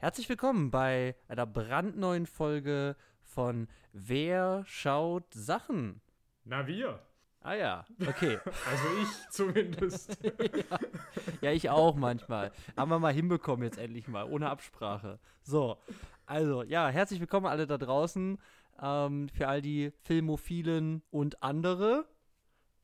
Herzlich willkommen bei einer brandneuen Folge von Wer schaut Sachen? Na, wir. Ah ja, okay. Also ich zumindest. ja. ja, ich auch manchmal. Haben wir mal hinbekommen jetzt endlich mal, ohne Absprache. So, also ja, herzlich willkommen alle da draußen. Ähm, für all die Filmophilen und andere.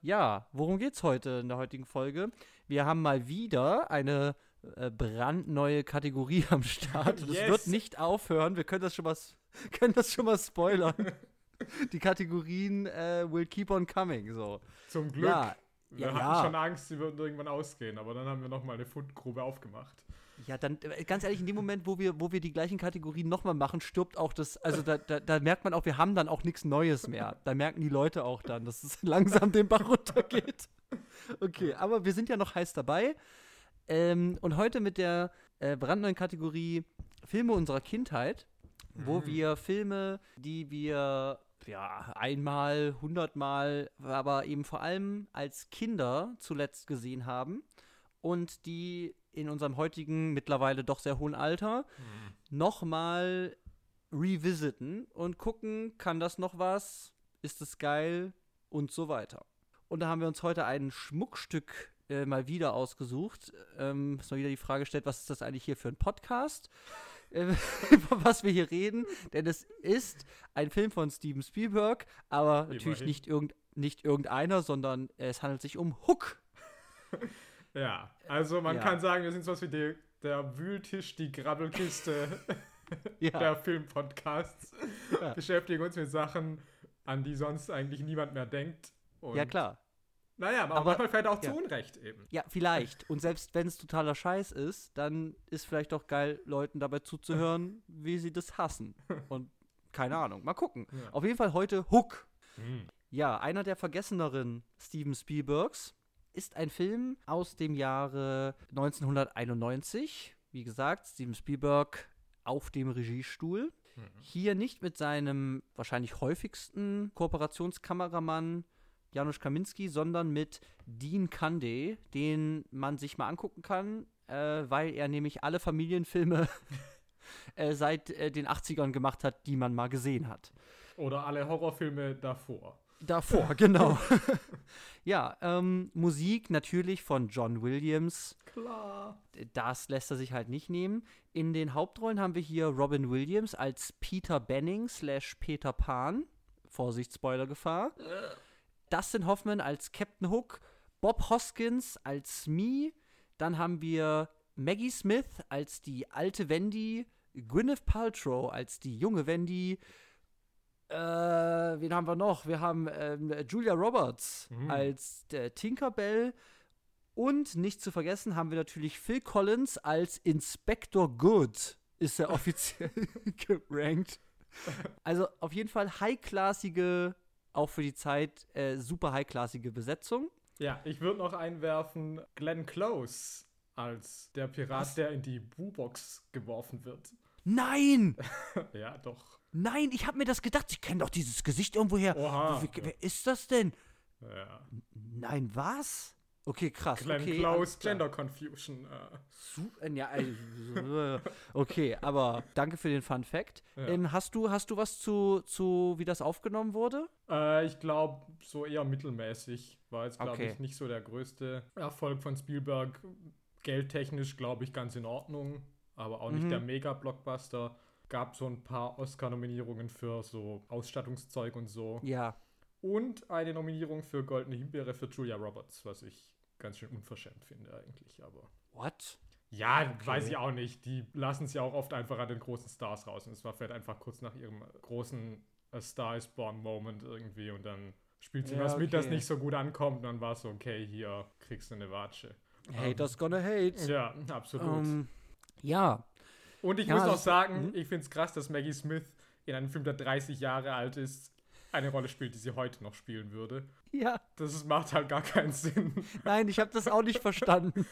Ja, worum geht's heute in der heutigen Folge? Wir haben mal wieder eine äh, brandneue Kategorie am Start. Das Yes. wird nicht aufhören. Wir können das schon mal, können das schon mal spoilern. Die Kategorien äh, will keep on coming. So. Zum Glück. Ja, wir ja, hatten ja. schon Angst, sie würden irgendwann ausgehen, aber dann haben wir nochmal eine Fundgrube aufgemacht. Ja, dann äh, ganz ehrlich, in dem Moment, wo wir, wo wir die gleichen Kategorien nochmal machen, stirbt auch das, also da, da, da merkt man auch, wir haben dann auch nichts Neues mehr. Da merken die Leute auch dann, dass es langsam den Bach runtergeht. Okay, aber wir sind ja noch heiß dabei. Ähm, und heute mit der äh, brandneuen Kategorie Filme unserer Kindheit, wo Mhm. wir Filme, die wir ja einmal, hundertmal, aber eben vor allem als Kinder zuletzt gesehen haben und die in unserem heutigen, mittlerweile doch sehr hohen Alter nochmal revisiten und gucken, kann das noch was? Ist es geil? Und so weiter. Und da haben wir uns heute ein Schmuckstück äh, mal wieder ausgesucht. Ähm, ist mal wieder die Frage gestellt, was ist das eigentlich hier für ein Podcast? Äh, über was wir hier reden. Denn es ist ein Film von Steven Spielberg, aber natürlich Immerhin. nicht, irgend, nicht irgendeiner, sondern es handelt sich um Hook. Ja, also man Ja. kann sagen, wir sind sowas wie die, der Wühltisch, die Grabbelkiste Ja. der Filmpodcasts. Ja. Beschäftigen uns mit Sachen, an die sonst eigentlich niemand mehr denkt. Und, ja, klar. Naja, aber, Aber- manchmal fällt auch ja. zu Unrecht eben. Ja, vielleicht. Und selbst wenn es totaler Scheiß ist, dann ist vielleicht auch geil, Leuten dabei zuzuhören, wie sie das hassen. Und keine Ahnung, mal gucken. Ja. Auf jeden Fall heute Hook. Hm. Ja, einer der vergesseneren Steven Spielbergs ist ein Film aus dem Jahre 1991. Wie gesagt, Steven Spielberg auf dem Regiestuhl. Mhm. Hier nicht mit seinem wahrscheinlich häufigsten Kooperationskameramann Janusz Kaminski, sondern mit Dean Kande, den man sich mal angucken kann, äh, weil er nämlich alle Familienfilme äh, seit äh, den 80ern gemacht hat, die man mal gesehen hat. Oder alle Horrorfilme davor. Davor, genau. ja, ähm, Musik natürlich von John Williams. Klar. Das lässt er sich halt nicht nehmen. In den Hauptrollen haben wir hier Robin Williams als Peter Benning slash Peter Pan. Vorsicht, Spoilergefahr. Dustin Hoffman als Captain Hook. Bob Hoskins als Smee. Dann haben wir Maggie Smith als die alte Wendy. Gwyneth Paltrow als die junge Wendy. Äh, wen haben wir noch? Wir haben ähm, Julia Roberts Mhm. als äh, Tinkerbell. Und nicht zu vergessen haben wir natürlich Phil Collins als Inspector Good. Ist er offiziell gerankt. Also auf jeden Fall highklassige, auch für die Zeit, äh, super highklassige Besetzung. Ja, ich würde noch einwerfen, Glenn Close als der Pirat, Was? der in die Bu-Box geworfen wird. Nein! ja, doch. Nein, ich habe mir das gedacht. Ich kenne doch dieses Gesicht irgendwoher. Oha. Wie, wer ist das denn? Ja. Nein, was? Okay, krass. Glenn okay, klar. Gender Confusion. Äh. Su- äh, Ja, äh, okay, aber danke für den Fun Fact. Ja. Ähm, hast, du, hast du was zu, zu, wie das aufgenommen wurde? Äh, ich glaube, so eher mittelmäßig. War jetzt, glaube Okay. ich, nicht so der größte Erfolg von Spielberg. Geldtechnisch, glaube ich, ganz in Ordnung. Aber auch nicht Mhm. der Mega-Blockbuster. Gab so ein paar Oscar-Nominierungen für so Ausstattungszeug und so. Ja. Und eine Nominierung für Goldene Himbeere für Julia Roberts, was ich ganz schön unverschämt finde eigentlich. Aber What? ja, weiß ich auch nicht. Die lassen es ja auch oft einfach an den großen Stars raus. Und es war vielleicht einfach kurz nach ihrem großen A Star is Born Moment irgendwie. Und dann spielt sie Ja, was mit, das okay. nicht so gut ankommt. Und dann war es so, okay, hier kriegst du eine Watsche. Haters gonna hate. Ja, absolut. Ähm, ja. Und ich ja, muss auch das- sagen, mhm. ich finde es krass, dass Maggie Smith in einem Film, der 30 Jahre alt ist, eine Rolle spielt, die sie heute noch spielen würde. Ja. Das macht halt gar keinen Sinn. Nein, ich habe das auch nicht verstanden.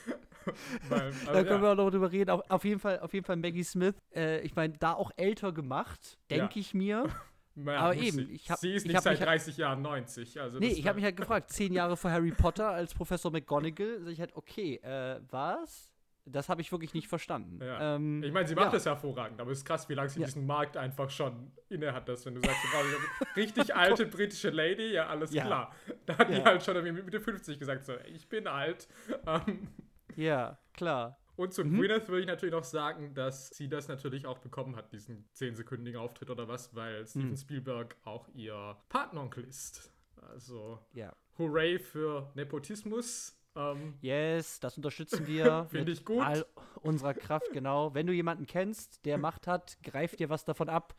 Weil, Da also, können ja. wir auch noch drüber reden. Auf, auf, jeden, Fall, auf jeden Fall Maggie Smith. Äh, ich meine, da auch älter gemacht, denke Ja. ich mir. Naja, aber eben, sie. ich hab- sie ist ich nicht seit mich halt- 30 Jahren 90. Also Nee, ich habe mich halt gefragt, zehn Jahre vor Harry Potter als Professor McGonagall, sag ich halt, okay, äh, was? Das habe ich wirklich nicht verstanden. Ja. Ähm, ich meine, sie macht ja. das hervorragend, aber es ist krass, wie lange sie Ja. diesen Markt einfach schon inne hat, dass wenn du sagst, du brauchst eine richtig alte britische Lady, ja, alles klar. Da hat die halt schon irgendwie mit Mitte 50 gesagt, so, ich bin alt. Ähm, Ja, klar. und zu Mhm. Gwyneth würde ich natürlich noch sagen, dass sie das natürlich auch bekommen hat, diesen 10-sekündigen Auftritt oder was, weil Steven Mhm. Spielberg auch ihr Patenonkel ist. Also, Ja. hooray für Nepotismus. Ähm, Yes, das unterstützen wir. Finde mit ich gut. All unserer Kraft, genau. Wenn du jemanden kennst, der Macht hat, greif dir was davon ab.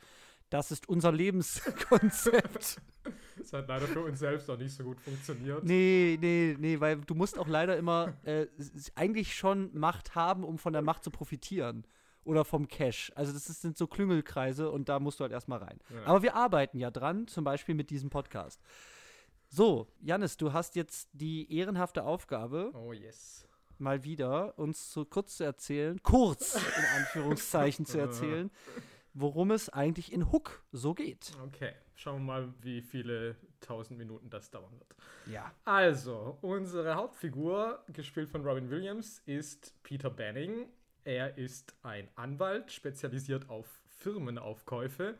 Das ist unser Lebenskonzept. das hat leider für uns selbst auch nicht so gut funktioniert. nee, nee, nee, weil du musst auch leider immer äh, eigentlich schon Macht haben, um von der Macht zu profitieren. Oder vom Cash. Also das sind so Klüngelkreise und da musst du halt erstmal rein. Ja. Aber wir arbeiten ja dran, zum Beispiel mit diesem Podcast. So, Janis, du hast jetzt die ehrenhafte Aufgabe, Oh yes. mal wieder uns so kurz zu erzählen, kurz in Anführungszeichen zu erzählen, worum es eigentlich in Hook so geht. Okay, schauen wir mal, wie viele tausend Minuten das dauern wird. Ja. Also, unsere Hauptfigur, gespielt von Robin Williams, ist Peter Banning. Er ist ein Anwalt, spezialisiert auf Firmenaufkäufe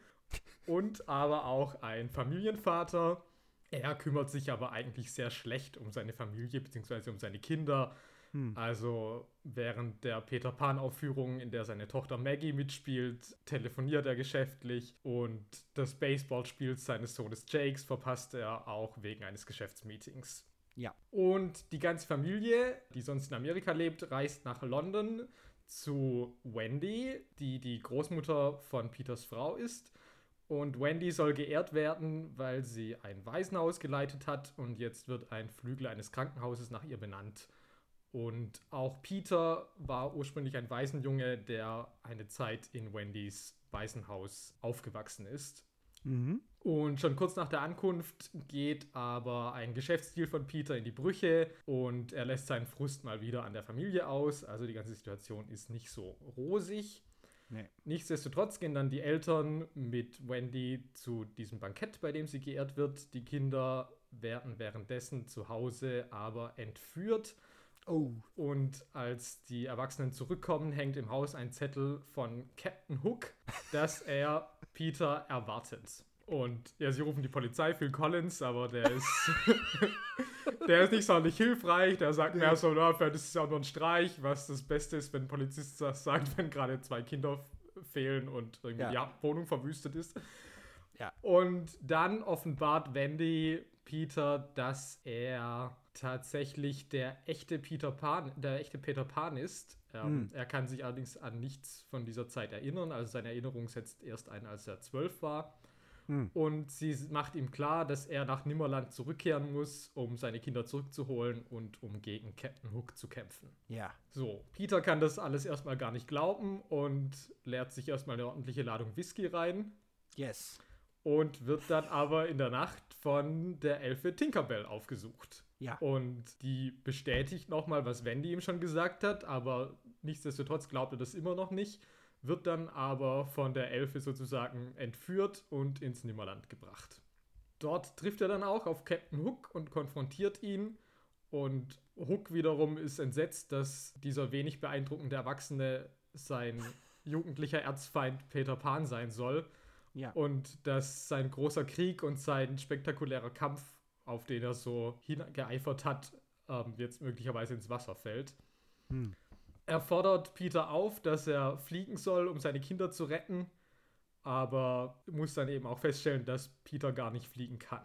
und aber auch ein Familienvater. Er kümmert sich aber eigentlich sehr schlecht um seine Familie bzw. um seine Kinder. Hm. Also während der Peter Pan-Aufführung, in der seine Tochter Maggie mitspielt, telefoniert er geschäftlich und das Baseballspiel seines Sohnes Jakes verpasst er auch wegen eines Geschäftsmeetings. Ja. Und die ganze Familie, die sonst in Amerika lebt, reist nach London zu Wendy, die die Großmutter von Peters Frau ist. Und Wendy soll geehrt werden, weil sie ein Waisenhaus geleitet hat und jetzt wird ein Flügel eines Krankenhauses nach ihr benannt. Und auch Peter war ursprünglich ein Waisenjunge, der eine Zeit in Wendys Waisenhaus aufgewachsen ist. Mhm. Und schon kurz nach der Ankunft geht aber ein Geschäftsdeal von Peter in die Brüche und er lässt seinen Frust mal wieder an der Familie aus. Also die ganze Situation ist nicht so rosig. Nee. Nichtsdestotrotz gehen dann die Eltern mit Wendy zu diesem Bankett, bei dem sie geehrt wird. Die Kinder werden währenddessen zu Hause aber entführt. Oh. Und als die Erwachsenen zurückkommen, hängt im Haus ein Zettel von Captain Hook, dass er Peter erwartet. Und ja, sie rufen die Polizei, Phil Collins, aber der ist, der ist nicht sonderlich hilfreich. Der sagt mehr so, na, vielleicht ist es ja auch nur ein Streich, was das Beste ist, wenn ein Polizist das sagt, wenn gerade zwei Kinder fehlen und irgendwie Ja. die ja, Wohnung verwüstet ist. Ja. Und dann offenbart Wendy Peter, dass er tatsächlich der echte Peter Pan, der echte Peter Pan ist. Ähm, Hm. Er kann sich allerdings an nichts von dieser Zeit erinnern. Also seine Erinnerung setzt erst ein, als er zwölf war. Hm. Und sie macht ihm klar, dass er nach Nimmerland zurückkehren muss, um seine Kinder zurückzuholen und um gegen Captain Hook zu kämpfen. Ja. So, Peter kann das alles erstmal gar nicht glauben und leert sich erstmal eine ordentliche Ladung Whisky rein Yes. und wird dann aber in der Nacht von der Elfe Tinkerbell aufgesucht. Ja. Und die bestätigt nochmal, was Wendy ihm schon gesagt hat, aber nichtsdestotrotz glaubt er das immer noch nicht, wird dann aber von der Elfe sozusagen entführt und ins Nimmerland gebracht. Dort trifft er dann auch auf Captain Hook und konfrontiert ihn. Und Hook wiederum ist entsetzt, dass dieser wenig beeindruckende Erwachsene sein jugendlicher Erzfeind Peter Pan sein soll. Ja. Und dass sein großer Krieg und sein spektakulärer Kampf, auf den er so hingeeifert hat, ähm, jetzt möglicherweise ins Wasser fällt. Hm. Er fordert Peter auf, dass er fliegen soll, um seine Kinder zu retten, aber muss dann eben auch feststellen, dass Peter gar nicht fliegen kann.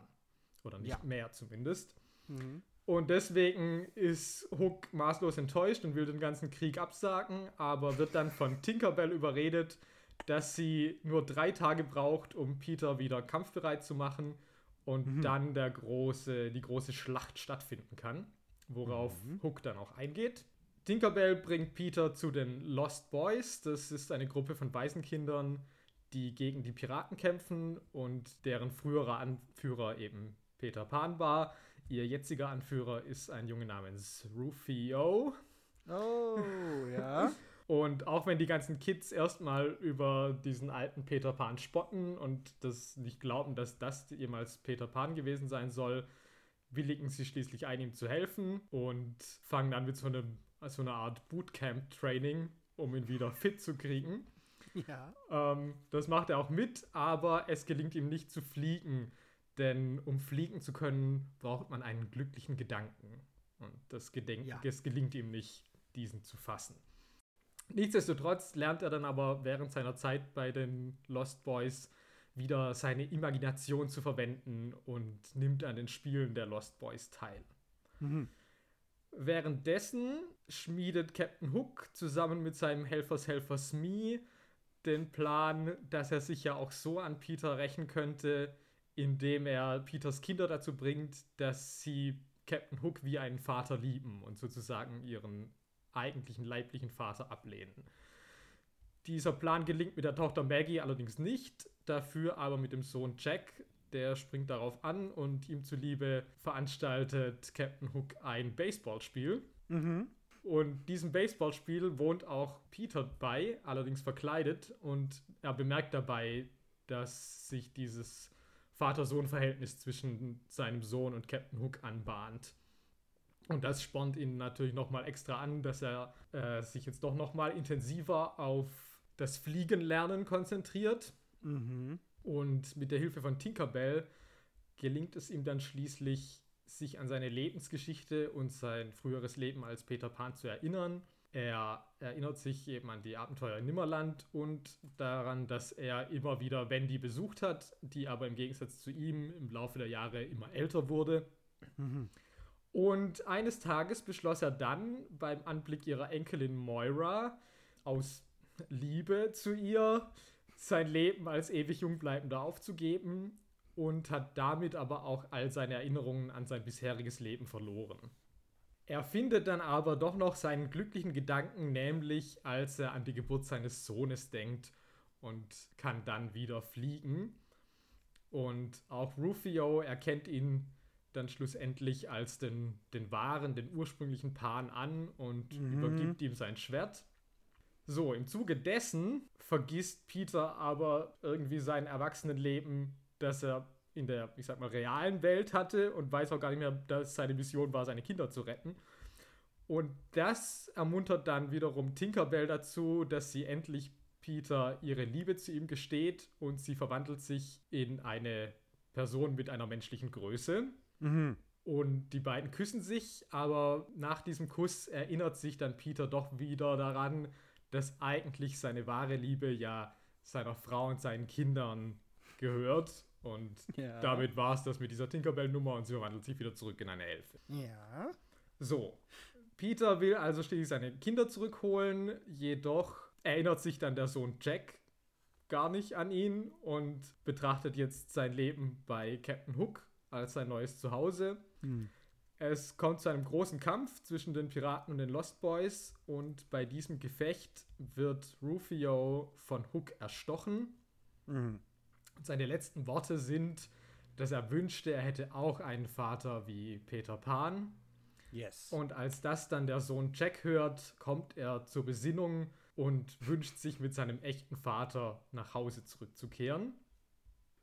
Oder nicht Ja. mehr zumindest. Mhm. Und deswegen ist Hook maßlos enttäuscht und will den ganzen Krieg absagen, aber wird dann von Tinkerbell überredet, dass sie nur drei Tage braucht, um Peter wieder kampfbereit zu machen und Mhm. dann der große, die große Schlacht stattfinden kann, worauf Mhm. Hook dann auch eingeht. Tinkerbell bringt Peter zu den Lost Boys. Das ist eine Gruppe von Waisenkindern, die gegen die Piraten kämpfen und deren früherer Anführer eben Peter Pan war. Ihr jetziger Anführer ist ein Junge namens Rufio. Oh, ja. Und auch wenn die ganzen Kids erstmal über diesen alten Peter Pan spotten und das nicht glauben, dass das jemals Peter Pan gewesen sein soll, willigen sie schließlich ein, ihm zu helfen und fangen dann mit so einem also eine Art Bootcamp-Training, um ihn wieder fit zu kriegen. Ja. Ähm, das macht er auch mit, aber es gelingt ihm nicht zu fliegen. Denn um fliegen zu können, braucht man einen glücklichen Gedanken. Und das, Gedenk Ja. es gelingt ihm nicht, diesen zu fassen. Nichtsdestotrotz lernt er dann aber während seiner Zeit bei den Lost Boys wieder seine Imagination zu verwenden und nimmt an den Spielen der Lost Boys teil. Mhm. Währenddessen schmiedet Captain Hook zusammen mit seinem Helfershelfer Smee den Plan, dass er sich ja auch so an Peter rächen könnte, indem er Peters Kinder dazu bringt, dass sie Captain Hook wie einen Vater lieben und sozusagen ihren eigentlichen leiblichen Vater ablehnen. Dieser Plan gelingt mit der Tochter Maggie allerdings nicht, dafür aber mit dem Sohn Jack. Der springt darauf an und ihm zuliebe veranstaltet Captain Hook ein Baseballspiel. Mhm. Und diesem Baseballspiel wohnt auch Peter bei, allerdings verkleidet. Und er bemerkt dabei, dass sich dieses Vater-Sohn-Verhältnis zwischen seinem Sohn und Captain Hook anbahnt. Und das spornt ihn natürlich nochmal extra an, dass er äh, sich jetzt doch nochmal intensiver auf das Fliegenlernen konzentriert. Mhm. Und mit der Hilfe von Tinkerbell gelingt es ihm dann schließlich, sich an seine Lebensgeschichte und sein früheres Leben als Peter Pan zu erinnern. Er erinnert sich eben an die Abenteuer in Nimmerland und daran, dass er immer wieder Wendy besucht hat, die aber im Gegensatz zu ihm im Laufe der Jahre immer älter wurde. Und eines Tages beschloss er dann beim Anblick ihrer Enkelin Moira aus Liebe zu ihr sein Leben als ewig Jungbleibender aufzugeben und hat damit aber auch all seine Erinnerungen an sein bisheriges Leben verloren. Er findet dann aber doch noch seinen glücklichen Gedanken, nämlich als er an die Geburt seines Sohnes denkt und kann dann wieder fliegen. Und auch Rufio erkennt ihn dann schlussendlich als den, den wahren, den ursprünglichen Pan an und Mhm. übergibt ihm sein Schwert. So, im Zuge dessen vergisst Peter aber irgendwie sein Erwachsenenleben, das er in der, ich sag mal, realen Welt hatte und weiß auch gar nicht mehr, dass seine Mission war, seine Kinder zu retten. Und das ermuntert dann wiederum Tinkerbell dazu, dass sie endlich Peter ihre Liebe zu ihm gesteht und sie verwandelt sich in eine Person mit einer menschlichen Größe. Mhm. Und die beiden küssen sich, aber nach diesem Kuss erinnert sich dann Peter doch wieder daran, dass eigentlich seine wahre Liebe ja seiner Frau und seinen Kindern gehört. Und Ja. damit war es das mit dieser Tinkerbell-Nummer und sie verwandelt sich wieder zurück in eine Elfe. Ja. So, Peter will also schließlich seine Kinder zurückholen, jedoch erinnert sich dann der Sohn Jack gar nicht an ihn und betrachtet jetzt sein Leben bei Captain Hook als sein neues Zuhause. Mhm. Es kommt zu einem großen Kampf zwischen den Piraten und den Lost Boys und bei diesem Gefecht wird Rufio von Hook erstochen. Mhm. Und seine letzten Worte sind, dass er wünschte, er hätte auch einen Vater wie Peter Pan. Yes. Und als das dann der Sohn Jack hört, kommt er zur Besinnung und wünscht sich mit seinem echten Vater nach Hause zurückzukehren.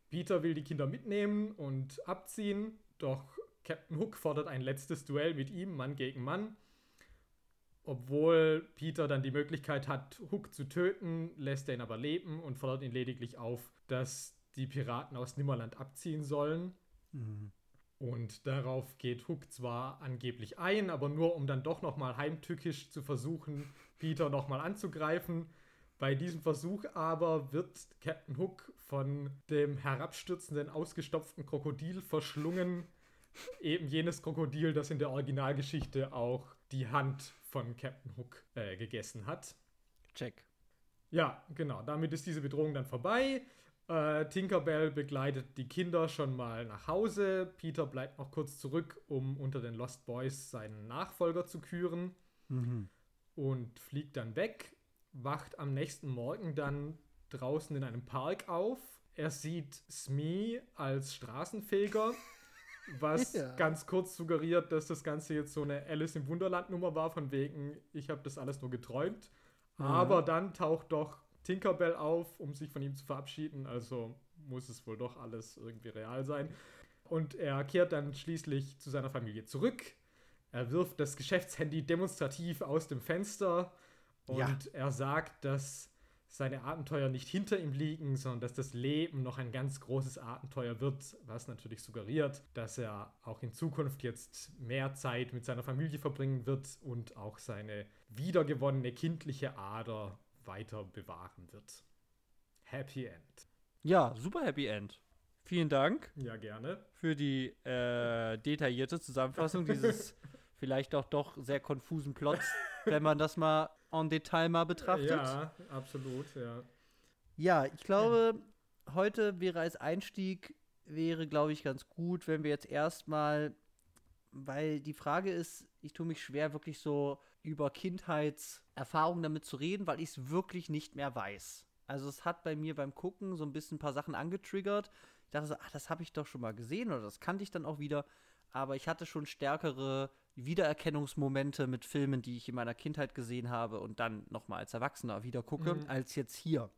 Peter will die Kinder mitnehmen und abziehen, doch Captain Hook fordert ein letztes Duell mit ihm, Mann gegen Mann. Obwohl Peter dann die Möglichkeit hat, Hook zu töten, lässt er ihn aber leben und fordert ihn lediglich auf, dass die Piraten aus Nimmerland abziehen sollen. Mhm. Und darauf geht Hook zwar angeblich ein, aber nur um dann doch nochmal heimtückisch zu versuchen, Peter nochmal anzugreifen. Bei diesem Versuch aber wird Captain Hook von dem herabstürzenden, ausgestopften Krokodil verschlungen. Eben jenes Krokodil, das in der Originalgeschichte auch die Hand von Captain Hook äh, gegessen hat. Check. Ja, genau. Damit ist diese Bedrohung dann vorbei. Äh, Tinkerbell begleitet die Kinder schon mal nach Hause. Peter bleibt noch kurz zurück, um unter den Lost Boys seinen Nachfolger zu küren Mhm. und fliegt dann weg. Wacht am nächsten Morgen dann draußen in einem Park auf. Er sieht Smee als Straßenfeger, was Ja. ganz kurz suggeriert, dass das Ganze jetzt so eine Alice im Wunderland Nummer war, von wegen, ich habe das alles nur geträumt. Mhm. Aber dann taucht doch Tinkerbell auf, um sich von ihm zu verabschieden. Also muss es wohl doch alles irgendwie real sein. Und er kehrt dann schließlich zu seiner Familie zurück. er wirft das Geschäftshandy demonstrativ aus dem Fenster und Ja. er sagt, dass seine Abenteuer nicht hinter ihm liegen, sondern dass das Leben noch ein ganz großes Abenteuer wird, was natürlich suggeriert, dass er auch in Zukunft jetzt mehr Zeit mit seiner Familie verbringen wird und auch seine wiedergewonnene kindliche Ader weiter bewahren wird. Happy End. Ja, super Happy End. Vielen Dank Ja, gerne. für die äh, detaillierte Zusammenfassung dieses vielleicht auch doch sehr konfusen Plots, wenn man das mal en Detail mal betrachtet. Ja, absolut, ja. Ja, ich glaube, heute wäre als Einstieg, wäre, glaube ich, ganz gut, wenn wir jetzt erstmal, weil die Frage ist, ich tue mich schwer, wirklich so über Kindheitserfahrungen damit zu reden, weil ich es wirklich nicht mehr weiß. Also es hat bei mir beim Gucken so ein bisschen ein paar Sachen angetriggert. Ich dachte so, ach, das habe ich doch schon mal gesehen oder das kannte ich dann auch wieder. Aber ich hatte schon stärkere Wiedererkennungsmomente mit Filmen, die ich in meiner Kindheit gesehen habe und dann nochmal als Erwachsener wieder gucke, Mhm. als jetzt hier.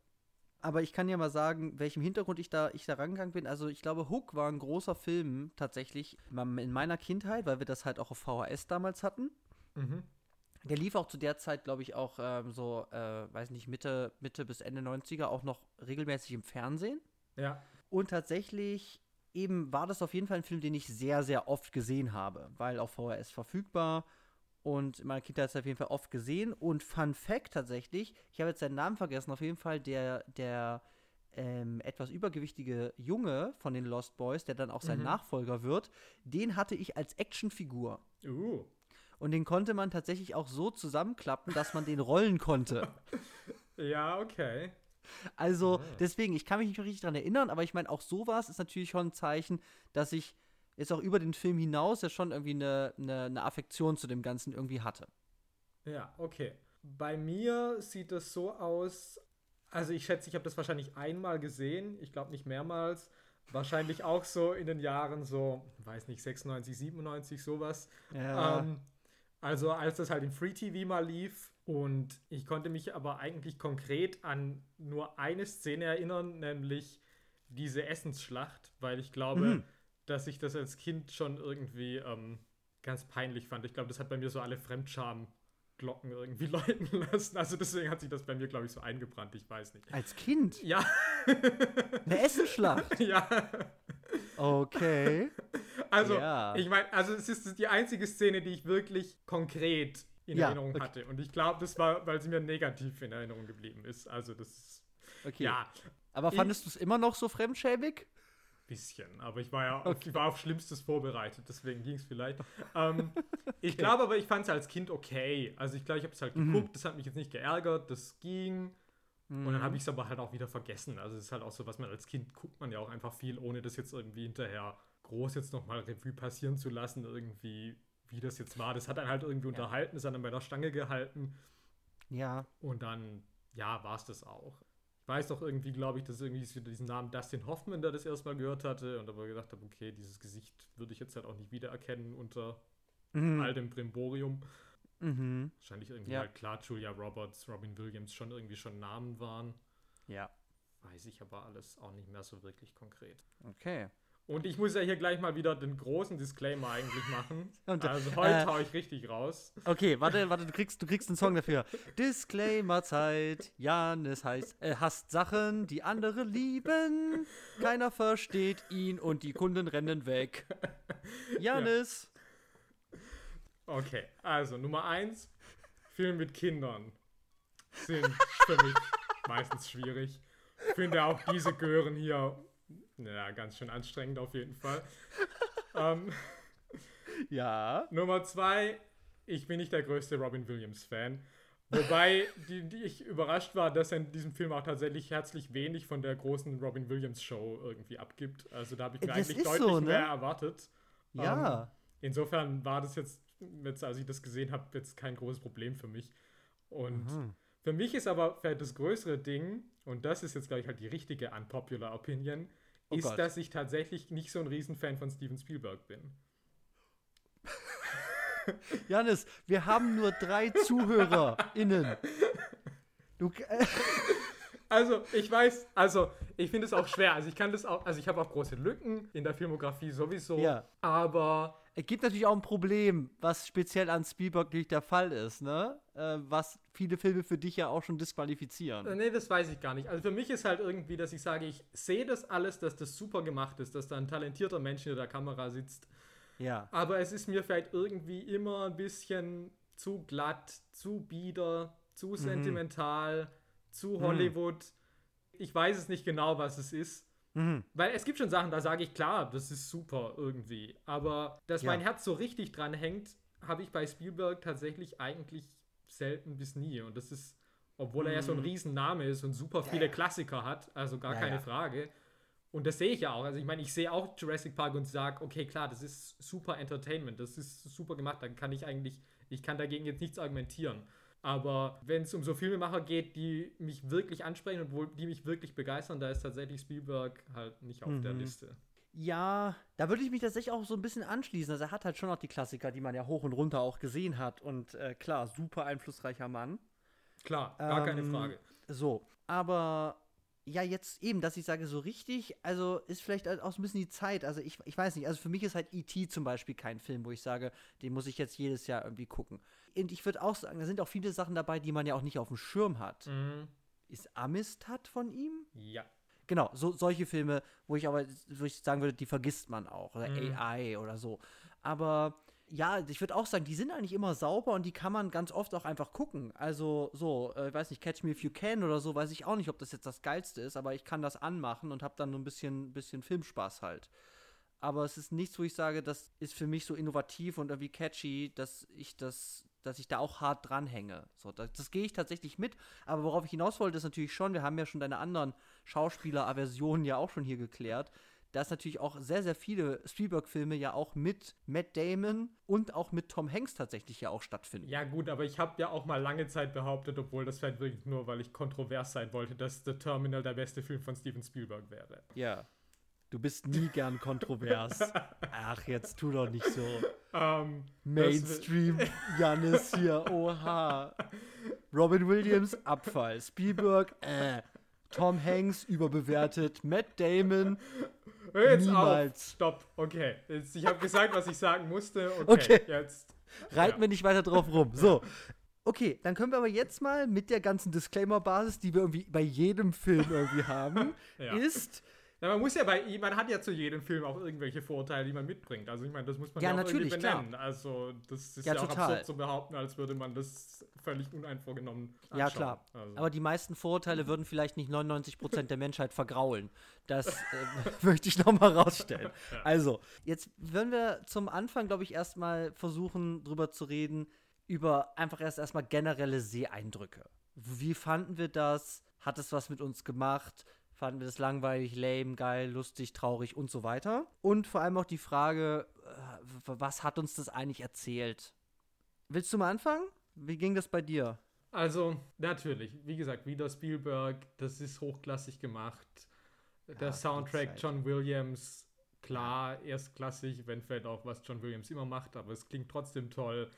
Aber ich kann ja mal sagen, welchem Hintergrund ich da, ich da rangegangen bin. Also ich glaube, Hook war ein großer Film tatsächlich in meiner Kindheit, weil wir das halt auch auf VHS damals hatten. Mhm. Der lief auch zu der Zeit, glaube ich, auch ähm, so, äh, weiß nicht, Mitte, Mitte bis Ende 90er auch noch regelmäßig im Fernsehen. Ja. Und tatsächlich eben war das auf jeden Fall ein Film, den ich sehr, sehr oft gesehen habe, weil auf VHS verfügbar und in meiner Kindheit ist er auf jeden Fall oft gesehen. Und Fun Fact tatsächlich, ich habe jetzt seinen Namen vergessen, auf jeden Fall der, der ähm, etwas übergewichtige Junge von den Lost Boys, der dann auch sein Mhm. Nachfolger wird, den hatte ich als Actionfigur. Uh. Und den konnte man tatsächlich auch so zusammenklappen, dass man den rollen konnte. Ja, okay. Also Ah. deswegen, ich kann mich nicht mehr richtig daran erinnern, aber ich meine, auch sowas ist natürlich schon ein Zeichen, dass ich jetzt auch über den Film hinaus ja schon irgendwie eine, eine, eine Affektion zu dem Ganzen irgendwie hatte. Ja, okay. Bei mir sieht es so aus, also ich schätze, ich habe das wahrscheinlich einmal gesehen, ich glaube nicht mehrmals. Wahrscheinlich auch so in den Jahren so, weiß nicht, 96, 97, sowas. Ähm, also als das halt im Free TV mal lief und ich konnte mich aber eigentlich konkret an nur eine Szene erinnern, nämlich diese Essensschlacht, weil ich glaube, Mhm. dass ich das als Kind schon irgendwie ähm, ganz peinlich fand. Ich glaube, das hat bei mir so alle Fremdscham-Glocken irgendwie läuten lassen. Also deswegen hat sich das bei mir, glaube ich, so eingebrannt. Ich weiß nicht. Als Kind? Ja, Eine Essenschlacht? ja. Okay. Also, Ja. ich meine, also es ist die einzige Szene, die ich wirklich konkret in Ja, Erinnerung okay. hatte. Und ich glaube, das war, weil sie mir negativ in Erinnerung geblieben ist. Also das okay. ja, Aber fandest du es immer noch so fremdschäbig? bisschen. Aber ich war ja auf, Okay. ich war auf Schlimmstes vorbereitet, deswegen ging es vielleicht. ähm, Ich glaube aber, ich fand es als Kind okay. Also ich glaube, ich habe es halt Mhm. geguckt, das hat mich jetzt nicht geärgert, das ging. Und Mhm. dann habe ich es aber halt auch wieder vergessen. Also es ist halt auch so, was man als Kind guckt man ja auch einfach viel, ohne das jetzt irgendwie hinterher groß jetzt nochmal Revue passieren zu lassen, irgendwie, wie das jetzt war. Das hat dann halt irgendwie unterhalten, ist dann bei der Stange gehalten Ja. und dann, ja, war es das auch. Ich weiß doch irgendwie, glaube ich, dass irgendwie so diesen Namen Dustin Hoffman, der das erstmal gehört hatte und aber gedacht habe, okay, dieses Gesicht würde ich jetzt halt auch nicht wiedererkennen unter Mhm. all dem Brimborium. Mhm. Wahrscheinlich irgendwie Ja. halt klar, Julia Roberts, Robin Williams schon irgendwie schon Namen waren. Ja. Weiß ich aber alles auch nicht mehr so wirklich konkret. Okay. Und ich muss ja hier gleich mal wieder den großen Disclaimer eigentlich machen. Und, also heute äh, hau ich richtig raus. Okay, warte, warte, du kriegst, du kriegst einen Song dafür. Disclaimer-Zeit. Janis heißt, äh, hasst Sachen, die andere lieben. Keiner versteht ihn und die Kunden rennen weg. Janis. Okay, also Nummer eins, Filme mit Kindern sind für mich meistens schwierig. Ich finde auch diese gehören hier, ja, ganz schön anstrengend auf jeden Fall. ähm, Ja. Nummer zwei, ich bin nicht der größte Robin Williams-Fan. Wobei die, die ich überrascht war, dass er in diesem Film auch tatsächlich herzlich wenig von der großen Robin Williams-Show irgendwie abgibt. Also da habe ich mir Das eigentlich deutlich so, ne? mehr erwartet. Ja. Insofern war das jetzt, jetzt als ich das gesehen habe, jetzt kein großes Problem für mich. Und Mhm. für mich ist aber vielleicht das größere Ding, und das ist jetzt, glaube ich, halt die richtige unpopular Opinion, Oh ist, Gott. dass ich tatsächlich nicht so ein Riesenfan von Steven Spielberg bin. Janis, wir haben nur drei ZuhörerInnen. Du, äh, Also, ich weiß, also, ich finde es auch schwer. Also, ich kann das auch, also, ich habe auch große Lücken in der Filmografie sowieso. Ja. Aber es gibt natürlich auch ein Problem, was speziell an Spielberg nicht der Fall ist, ne? Äh, was viele Filme für dich ja auch schon disqualifizieren. Äh, nee, das weiß ich gar nicht. Also für mich ist halt irgendwie, dass ich sage, ich sehe das alles, dass das super gemacht ist, dass da ein talentierter Mensch hinter der Kamera sitzt. Ja. Aber es ist mir vielleicht irgendwie immer ein bisschen zu glatt, zu bieder, zu sentimental, zu Hollywood. Ich weiß es nicht genau, was es ist. Mhm. Weil es gibt schon Sachen, da sage ich klar, das ist super irgendwie. Aber dass Ja. mein Herz so richtig dran hängt, habe ich bei Spielberg tatsächlich eigentlich selten bis nie. Und das ist, obwohl er ja so ein Riesenname ist und super viele Mhm. ja. Klassiker hat, also gar Ja, keine. Frage. Und das sehe ich ja auch. Also ich meine, ich sehe auch Jurassic Park und sage, okay, klar, das ist super Entertainment, das ist super gemacht, dann kann ich eigentlich, ich kann dagegen jetzt nichts argumentieren. Aber wenn es um so Filmemacher geht, die mich wirklich ansprechen und wo, die mich wirklich begeistern, da ist tatsächlich Spielberg halt nicht auf der Mhm. Liste. Ja, da würde ich mich tatsächlich auch so ein bisschen anschließen. Also er hat halt schon noch die Klassiker, die man ja hoch und runter auch gesehen hat. Und äh, klar, super einflussreicher Mann. Klar, gar keine Ähm, Frage. So, aber ja, jetzt eben, dass ich sage, so richtig, also ist vielleicht halt auch so ein bisschen die Zeit. Also ich, ich weiß nicht, also für mich ist halt E.T. zum Beispiel kein Film, wo ich sage, den muss ich jetzt jedes Jahr irgendwie gucken. Und ich würde auch sagen, da sind auch viele Sachen dabei, die man ja auch nicht auf dem Schirm hat. Mhm. Ist Amistad von ihm? Ja. Genau, so, solche Filme, wo ich aber, wo ich sagen würde, die vergisst man auch. Oder Mhm. AI oder so. Aber ja, ich würde auch sagen, die sind eigentlich immer sauber und die kann man ganz oft auch einfach gucken. Also so, äh, ich weiß nicht, Catch Me If You Can oder so, weiß ich auch nicht, ob das jetzt das Geilste ist, aber ich kann das anmachen und habe dann so ein bisschen, bisschen Filmspaß halt. Aber es ist nichts, wo ich sage, das ist für mich so innovativ und irgendwie catchy, dass ich das, dass ich da auch hart dranhänge. So, das, das gehe ich tatsächlich mit. Aber worauf ich hinaus wollte, ist natürlich schon, wir haben ja schon deine anderen Schauspieler-Aversionen ja auch schon hier geklärt, dass natürlich auch sehr, sehr viele Spielberg-Filme ja auch mit Matt Damon und auch mit Tom Hanks tatsächlich ja auch stattfinden. Ja, gut, aber ich habe ja auch mal lange Zeit behauptet, obwohl das vielleicht wirklich nur, weil ich kontrovers sein wollte, dass The Terminal der beste Film von Steven Spielberg wäre. Ja. Du bist nie gern kontrovers. Ach, jetzt tu doch nicht so. Ähm, Mainstream, Janis hier, oha. Robin Williams, Abfall. Spielberg, äh. Tom Hanks, überbewertet. Matt Damon, Hör jetzt Niemals. auf. Stopp. Okay. Jetzt, ich habe gesagt, was ich sagen musste. Okay. Okay. Jetzt. reiten Ja. wir nicht weiter drauf rum. So. Okay, dann können wir aber jetzt mal mit der ganzen Disclaimer-Basis, die wir irgendwie bei jedem Film irgendwie haben, Ja. ist, Ja, man muss ja bei man hat ja zu jedem Film auch irgendwelche Vorteile, die man mitbringt. Also ich meine, das muss man Ja, ja, auch natürlich, irgendwie klar. benennen. Also das ist Ja, ja, auch total. absurd zu behaupten, als würde man das völlig uneinvorgenommen anschauen. Ja, klar. Also. Aber die meisten Vorurteile würden vielleicht nicht 99% der Menschheit vergraulen. Das äh, möchte ich nochmal rausstellen. Ja. Also, jetzt würden wir zum Anfang, glaube ich, erstmal versuchen, drüber zu reden, über einfach erst erstmal generelle Seeeindrücke. Wie fanden wir das? Hat es was mit uns gemacht? Fanden wir das langweilig, lame, geil, lustig, traurig und so weiter? Und vor allem auch die Frage, äh, was hat uns das eigentlich erzählt? Willst du mal anfangen? Wie ging das bei dir? Also, natürlich, wie gesagt, wieder Spielberg, das ist hochklassig gemacht. Ja, Der Soundtrack Zeit. John Williams, klar, erstklassig, wenn vielleicht auch was John Williams immer macht, aber es klingt trotzdem toll.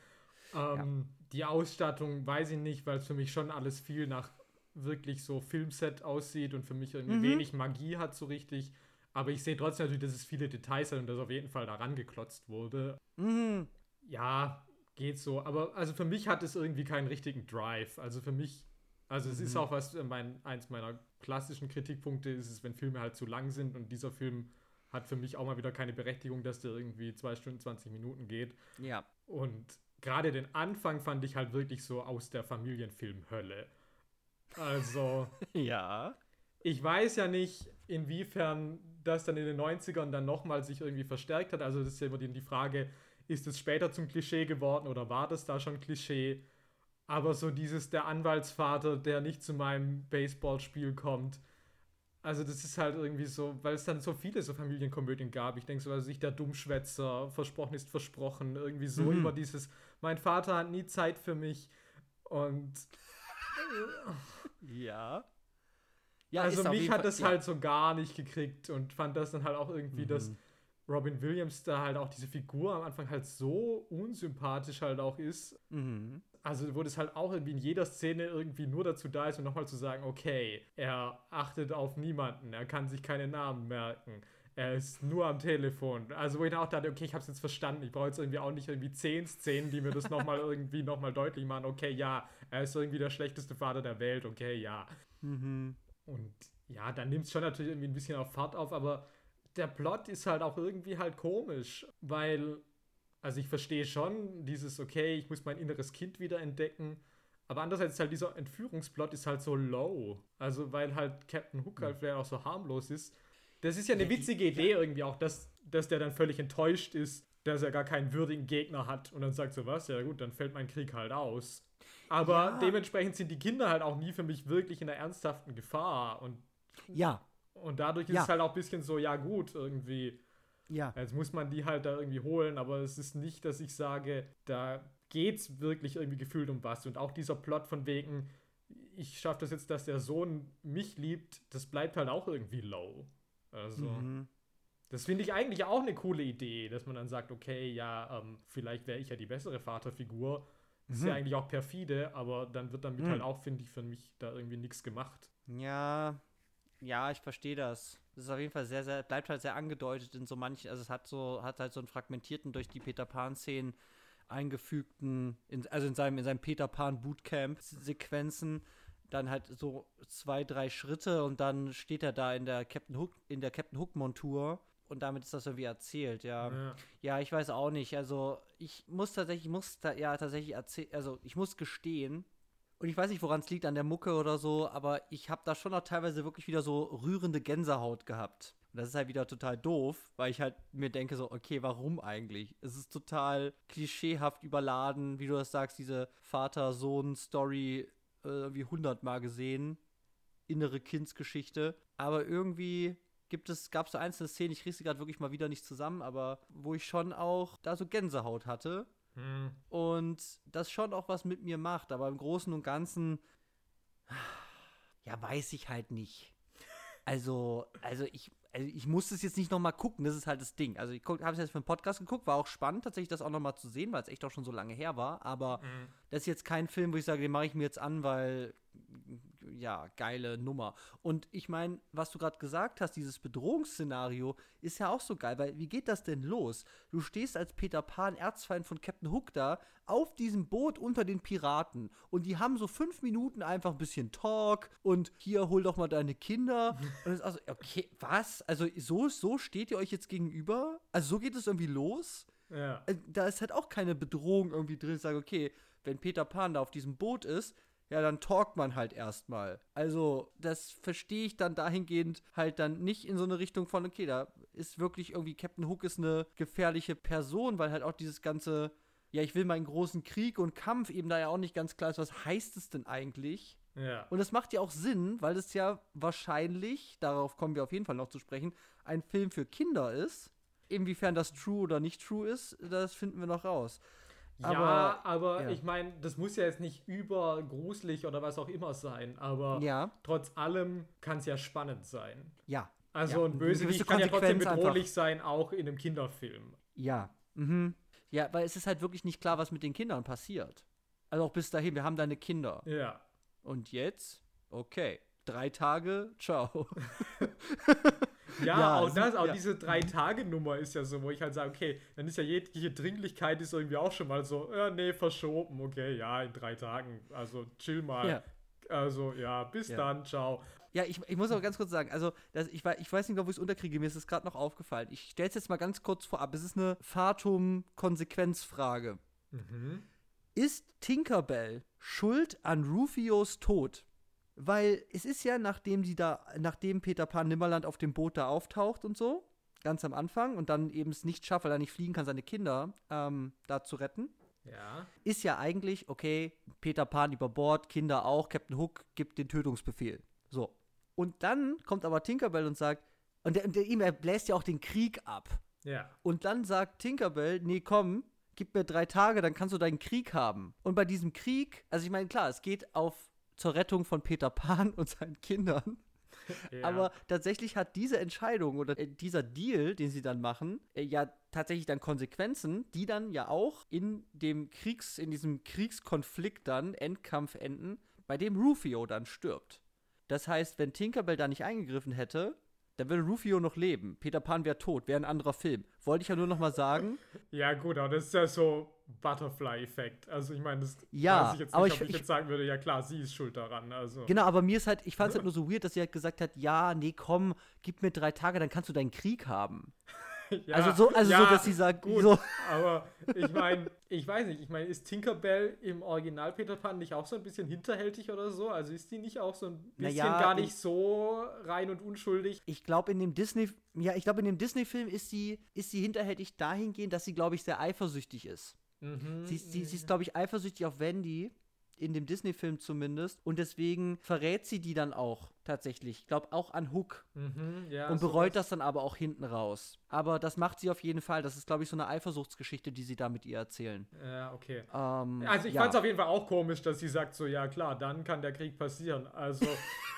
Ähm, Die Ausstattung weiß ich nicht, weil es für mich schon alles viel nach wirklich so Filmset aussieht und für mich irgendwie Mhm. wenig Magie hat so richtig. Aber ich sehe trotzdem natürlich, dass es viele Details hat und dass auf jeden Fall daran geklotzt wurde. Mhm. Ja, geht so. Aber also für mich hat es irgendwie keinen richtigen Drive. Also für mich, also es ist Mhm. auch was, äh, mein, eins meiner klassischen Kritikpunkte ist es, wenn Filme halt zu lang sind und dieser Film hat für mich auch mal wieder keine Berechtigung, dass der irgendwie zwei Stunden 20 Minuten geht. Ja. Und gerade den Anfang fand ich halt wirklich so aus der Familienfilmhölle. Also, Ja. ich weiß ja nicht, inwiefern das dann in den 90ern dann nochmal sich irgendwie verstärkt hat. Also das ist ja immer die Frage, ist es später zum Klischee geworden oder war das da schon Klischee? Aber so dieses der Anwaltsvater, der nicht zu meinem Baseballspiel kommt, also das ist halt irgendwie so, weil es dann so viele so Familienkomödien gab. Ich denke so, also sich der Dummschwätzer, versprochen ist versprochen, irgendwie so Mhm. immer dieses, mein Vater hat nie Zeit für mich und Ja. Ja, also mich hat Fall- das ja. halt so gar nicht gekriegt und fand das dann halt auch irgendwie, dass Mhm. Robin Williams da halt auch diese Figur am Anfang halt so unsympathisch halt auch ist. Mhm. Also wo das halt auch irgendwie in jeder Szene irgendwie nur dazu da ist, um nochmal zu sagen, okay, er achtet auf niemanden, er kann sich keine Namen merken. Er ist nur am Telefon. Also wo ich dann auch dachte, okay, ich habe es jetzt verstanden. Ich brauche jetzt irgendwie auch nicht irgendwie zehn Szenen, die mir das nochmal irgendwie nochmal deutlich machen. Okay, ja, er ist irgendwie der schlechteste Vater der Welt. Okay, ja. Mhm. Und ja, dann nimmt es schon natürlich irgendwie ein bisschen auf Fahrt auf, aber der Plot ist halt auch irgendwie halt komisch, weil, also ich verstehe schon dieses, okay, ich muss mein inneres Kind wieder entdecken, aber andererseits ist halt dieser Entführungsplot ist halt so low. Also, weil halt Captain Hook halt vielleicht auch so harmlos ist. Das ist ja eine witzige Idee irgendwie auch, dass, dass der dann völlig enttäuscht ist, dass er gar keinen würdigen Gegner hat und dann sagt so was, ja gut, dann fällt mein Krieg halt aus. Aber Ja. dementsprechend sind die Kinder halt auch nie für mich wirklich in einer ernsthaften Gefahr und Ja, und dadurch ist Ja. es halt auch ein bisschen so, ja gut, irgendwie, ja. jetzt muss man die halt da irgendwie holen, aber es ist nicht, dass ich sage, da geht's wirklich irgendwie gefühlt um was. Und auch dieser Plot von wegen, ich schaffe das jetzt, dass der Sohn mich liebt, das bleibt halt auch irgendwie low. Also, Mhm. das finde ich eigentlich auch eine coole Idee, dass man dann sagt, okay, ja, ähm, vielleicht wäre ich ja die bessere Vaterfigur. Ist ja Mhm. eigentlich auch perfide, aber dann wird damit Mhm. halt auch, finde ich, für mich da irgendwie nichts gemacht. Ja, ja, ich verstehe das. Das ist auf jeden Fall sehr, sehr, bleibt halt sehr angedeutet in so manchen, also es hat so, hat halt so einen fragmentierten durch die Peter Pan-Szenen eingefügten, in, also in seinem, in seinem Peter Pan Bootcamp-Sequenzen, dann halt so zwei, drei Schritte und dann steht er da in der Captain Hook, in der Captain Hook-Montur und damit ist das irgendwie erzählt, ja. Ja. Ja, ich weiß auch nicht. Also, ich muss tatsächlich, ich muss da, ja tatsächlich erzählen, also ich muss gestehen, und ich weiß nicht, woran es liegt, an der Mucke oder so, aber ich habe da schon noch teilweise wirklich wieder so rührende Gänsehaut gehabt. Und das ist halt wieder total doof, weil ich halt mir denke so, okay, warum eigentlich? Es ist total klischeehaft überladen, wie du das sagst, diese Vater-Sohn-Story äh, wie hundertmal gesehen. Innere Kindsgeschichte. Aber irgendwie gibt es, gab es so einzelne Szenen, ich kriege sie gerade wirklich mal wieder nicht zusammen, aber wo ich schon auch da so Gänsehaut hatte Hm. und das schon auch was mit mir macht, aber im Großen und Ganzen, ja, weiß ich halt nicht. Also, also ich, also ich muss es jetzt nicht nochmal gucken, das ist halt das Ding. Also ich habe es jetzt für einen Podcast geguckt, war auch spannend, tatsächlich das auch nochmal zu sehen, weil es echt auch schon so lange her war, aber Mhm. das ist jetzt kein Film, wo ich sage, den mache ich mir jetzt an, weil ja, geile Nummer. Und ich meine, was du gerade gesagt hast, dieses Bedrohungsszenario ist ja auch so geil, weil wie geht das denn los? Du stehst als Peter Pan, Erzfeind von Captain Hook da, auf diesem Boot unter den Piraten und die haben so fünf Minuten einfach ein bisschen Talk und hier hol doch mal deine Kinder. Und es ist also, okay, was? Also so, so steht ihr euch jetzt gegenüber? Also so geht es irgendwie los? Ja. äh, da ist halt auch keine Bedrohung irgendwie drin. Ich sage, okay, wenn Peter Pan da auf diesem Boot ist, ja, dann talkt man halt erstmal. Also, das verstehe ich dann dahingehend halt dann nicht in so eine Richtung von, okay, da ist wirklich irgendwie Captain Hook ist eine gefährliche Person, weil halt auch dieses ganze, ja, ich will meinen großen Krieg und Kampf eben da ja auch nicht ganz klar ist, was heißt es denn eigentlich? Ja. Und das macht ja auch Sinn, weil es ja wahrscheinlich, darauf kommen wir auf jeden Fall noch zu sprechen, ein Film für Kinder ist. Inwiefern das true oder nicht true ist, das finden wir noch raus. Ja, Aber- aber ja. ich meine, das muss ja jetzt nicht übergruselig oder was auch immer sein, aber Ja, trotz allem kann es ja spannend sein. ja, Also Ja, ein Bösewicht kann ja trotzdem bedrohlich sein, auch in einem Kinderfilm. ja. Mhm. Ja, weil es ist halt wirklich nicht klar, was mit den Kindern passiert. Also auch bis dahin, wir haben deine Kinder. Ja. Und jetzt? Okay. Drei Tage, ciao. Ja, Ja, auch das, auch ja. diese Drei-Tage-Nummer ist ja so, wo ich halt sage, okay, dann ist ja jegliche Dringlichkeit ist irgendwie auch schon mal so, ja, nee, verschoben, okay, ja, in drei Tagen, also chill mal. Ja. Also, ja, bis dann, ciao. Ja, ich, ich muss aber ganz kurz sagen, also das, ich, ich weiß nicht, ob ich es unterkriege, mir ist es gerade noch aufgefallen. Ich stelle es jetzt mal ganz kurz vorab. Es ist eine Fatum-Konsequenzfrage. Mhm. Ist Tinkerbell schuld an Rufios Tod? Weil es ist ja, nachdem die da, nachdem Peter Pan Nimmerland auf dem Boot da auftaucht und so, ganz am Anfang und dann eben es nicht schafft, weil er nicht fliegen kann, seine Kinder ähm, da zu retten, Ja. ist ja eigentlich, okay, Peter Pan über Bord, Kinder auch, Captain Hook gibt den Tötungsbefehl. So. Und dann kommt aber Tinkerbell und sagt, und der, und der ihm, er bläst ja auch den Krieg ab. Ja. Und dann sagt Tinkerbell, nee, komm, gib mir drei Tage, dann kannst du deinen Krieg haben. Und bei diesem Krieg, also ich meine, klar, es geht auf zur Rettung von Peter Pan und seinen Kindern. ja. Aber tatsächlich hat diese Entscheidung oder äh, dieser Deal, den sie dann machen, äh, ja tatsächlich dann Konsequenzen, die dann ja auch in dem Kriegs, in diesem Kriegskonflikt dann, Endkampf enden, bei dem Rufio dann stirbt. Das heißt, wenn Tinkerbell da nicht eingegriffen hätte, Dann würde Rufio noch leben. Peter Pan wäre tot, wäre ein anderer Film. Wollte ich ja nur noch mal sagen. Ja, gut, aber das ist ja so Butterfly-Effekt. Also ich meine, das Ja, weiß ich jetzt aber nicht, ich- ob ich, ich- jetzt sagen würde, ja klar, sie ist schuld daran. Also. Genau, aber mir ist halt, ich fand es halt nur so weird, dass sie halt gesagt hat, ja, nee, komm, gib mir drei Tage, dann kannst du deinen Krieg haben. Ja, also so, also so, dass sie sagt, gut, so, aber ich meine, ich weiß nicht, ich meine, ist Tinkerbell im Original Peter Pan nicht auch so ein bisschen hinterhältig oder so? Also ist die nicht auch so ein bisschen Naja, gar nicht so rein und unschuldig? ich glaube in dem Disney, ja, ich glaube in dem Disney-Film ist sie, ist sie hinterhältig dahingehend, dass sie, glaube ich, sehr eifersüchtig ist. Mhm. Sie, ist- sie, sie ist, glaube ich, eifersüchtig auf Wendy, in dem Disney-Film zumindest, und deswegen verrät sie die dann auch tatsächlich. Ich glaube auch an Hook. Mhm, ja, und bereut sowas. das dann aber auch hinten raus. Aber das macht sie auf jeden Fall. Das ist, glaube ich, so eine Eifersuchtsgeschichte, die sie da mit ihr erzählen. Ja, okay. Ähm, Also ich ja. fand es auf jeden Fall auch komisch, dass sie sagt so, ja klar, dann kann der Krieg passieren. Also,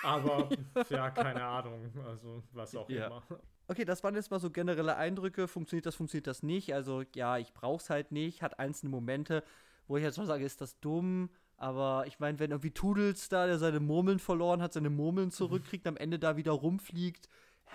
aber ja, keine Ahnung. Also was auch Ja. immer. Okay, das waren jetzt mal so generelle Eindrücke. Funktioniert das, funktioniert das nicht? Also, ja, ich brauch's halt nicht. Hat einzelne Momente, wo ich jetzt schon sage, ist das dumm. Aber ich meine, wenn irgendwie Toodles da, der seine Murmeln verloren hat, seine Murmeln zurückkriegt, am Ende da wieder rumfliegt,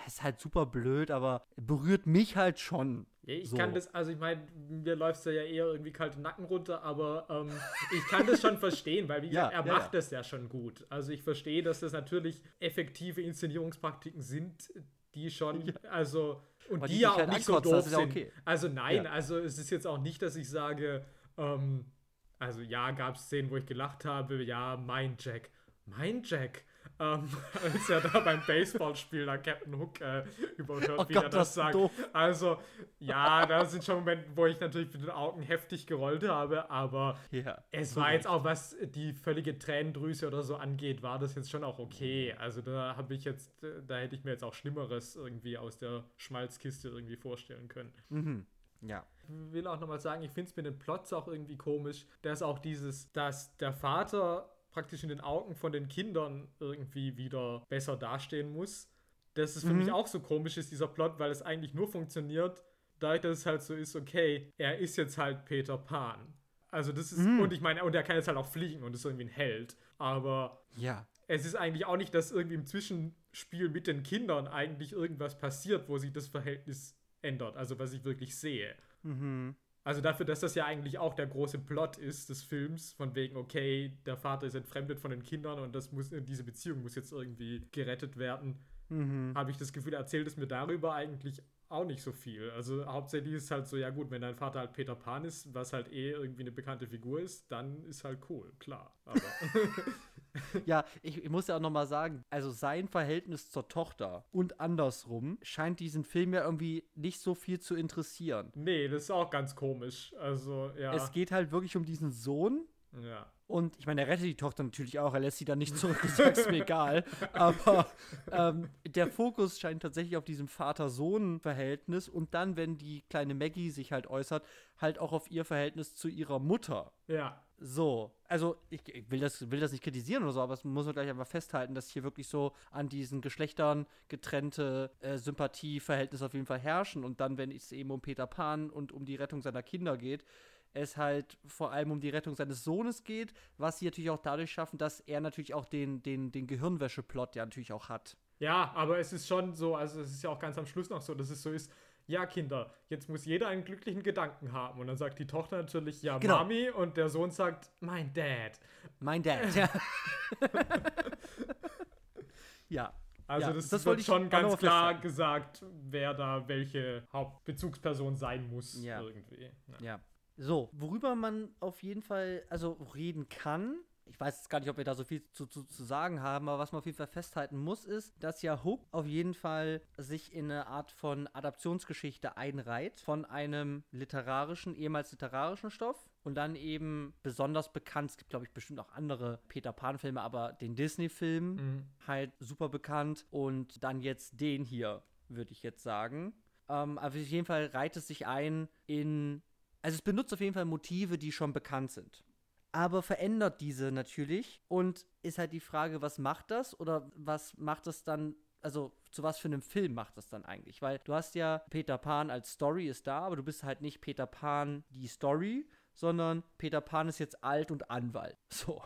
ist halt super blöd, aber berührt mich halt schon. Ich So. kann das, also ich meine, mir läuft ja eher irgendwie kalte Nacken runter, aber ähm, ich kann das schon verstehen, weil wie Ja, er ja, macht ja. das ja schon gut. Also ich verstehe, dass das natürlich effektive Inszenierungspraktiken sind, die schon, also und die, die ja auch halt nicht so doof ist ja sind. okay. Also nein, Ja. also es ist jetzt auch nicht, dass ich sage, ähm, also ja, gab es Szenen, wo ich gelacht habe, ja, mein Jack, mein Jack. Ähm, als er da beim Baseballspiel da Captain Hook äh, überhört, Oh wie Gott, er das das ist sagt. doof. Also, ja, da sind schon Momente, wo ich natürlich mit den Augen heftig gerollt habe, aber Ja. es so war recht. jetzt auch, was die völlige Tränendrüse oder so angeht, war das jetzt schon auch okay. Also da habe ich jetzt, da hätte ich mir jetzt auch Schlimmeres irgendwie aus der Schmalzkiste irgendwie vorstellen können. Mhm. Ja. Ich will auch nochmal sagen, ich finde es mit den Plots auch irgendwie komisch, dass auch dieses, dass der Vater praktisch in den Augen von den Kindern irgendwie wieder besser dastehen muss. Dass es für Mhm. mich auch so komisch ist, dieser Plot, weil es eigentlich nur funktioniert, dadurch, dass es halt so ist, okay, er ist jetzt halt Peter Pan. Also das ist, Mhm. und ich meine, und er kann jetzt halt auch fliegen und ist irgendwie ein Held. Aber Ja. es ist eigentlich auch nicht, dass irgendwie im Zwischenspiel mit den Kindern eigentlich irgendwas passiert, wo sich das Verhältnis ändert. Also was ich wirklich sehe. Mhm. Also dafür, dass das ja eigentlich auch der große Plot ist des Films, von wegen, okay, der Vater ist entfremdet von den Kindern und das muss, diese Beziehung muss jetzt irgendwie gerettet werden, Mhm. habe ich das Gefühl, erzählt es mir darüber eigentlich auch nicht so viel. Also hauptsächlich ist es halt so, ja gut, wenn dein Vater halt Peter Pan ist, was halt eh irgendwie eine bekannte Figur ist, dann ist halt cool, klar. Aber Ja, ich, ich muss ja auch noch mal sagen, also sein Verhältnis zur Tochter und andersrum scheint diesen Film ja irgendwie nicht so viel zu interessieren. nee, das ist auch ganz komisch. Also, ja. Es geht halt wirklich um diesen Sohn ja. Und ich meine, er rettet die Tochter natürlich auch, er lässt sie dann nicht zurück, das ist mir egal. Aber ähm, der Fokus scheint tatsächlich auf diesem Vater-Sohn-Verhältnis und dann, wenn die kleine Maggie sich halt äußert, halt auch auf ihr Verhältnis zu ihrer Mutter. Ja. So, also ich, ich will, das, will das nicht kritisieren oder so, aber es muss man gleich einfach festhalten, dass hier wirklich so an diesen Geschlechtern getrennte äh, Sympathieverhältnisse auf jeden Fall herrschen. Und dann, wenn es eben um Peter Pan und um die Rettung seiner Kinder geht, es halt vor allem um die Rettung seines Sohnes geht, was sie natürlich auch dadurch schaffen, dass er natürlich auch den, den, den Gehirnwäsche-Plot ja natürlich auch hat. Ja, aber es ist schon so, also es ist ja auch ganz am Schluss noch so, dass es so ist, ja, Kinder, jetzt muss jeder einen glücklichen Gedanken haben. Und dann sagt die Tochter natürlich, ja, Genau. Mami. Und der Sohn sagt, mein Dad. Mein Dad, ja. ja. Also Ja, das, das wird schon ganz klar gesagt, wer da welche Hauptbezugsperson sein muss Ja. irgendwie. Ja. Ja. So, worüber man auf jeden Fall, also reden kann, ich weiß jetzt gar nicht, ob wir da so viel zu, zu, zu sagen haben, aber was man auf jeden Fall festhalten muss, ist, dass ja Hook auf jeden Fall sich in eine Art von Adaptionsgeschichte einreiht von einem literarischen, ehemals literarischen Stoff und dann eben besonders bekannt, es gibt glaube ich bestimmt auch andere Peter Pan-Filme, aber den Disney-Film Mhm. halt super bekannt und dann jetzt den hier, würde ich jetzt sagen. Ähm, aber auf jeden Fall reiht es sich ein in, also es benutzt auf jeden Fall Motive, die schon bekannt sind. Aber verändert diese natürlich und ist halt die Frage, was macht das oder was macht es dann, also zu was für einem Film macht das dann eigentlich? Weil du hast ja Peter Pan als Story ist da, aber du bist halt nicht Peter Pan die Story, sondern Peter Pan ist jetzt alt und Anwalt. So.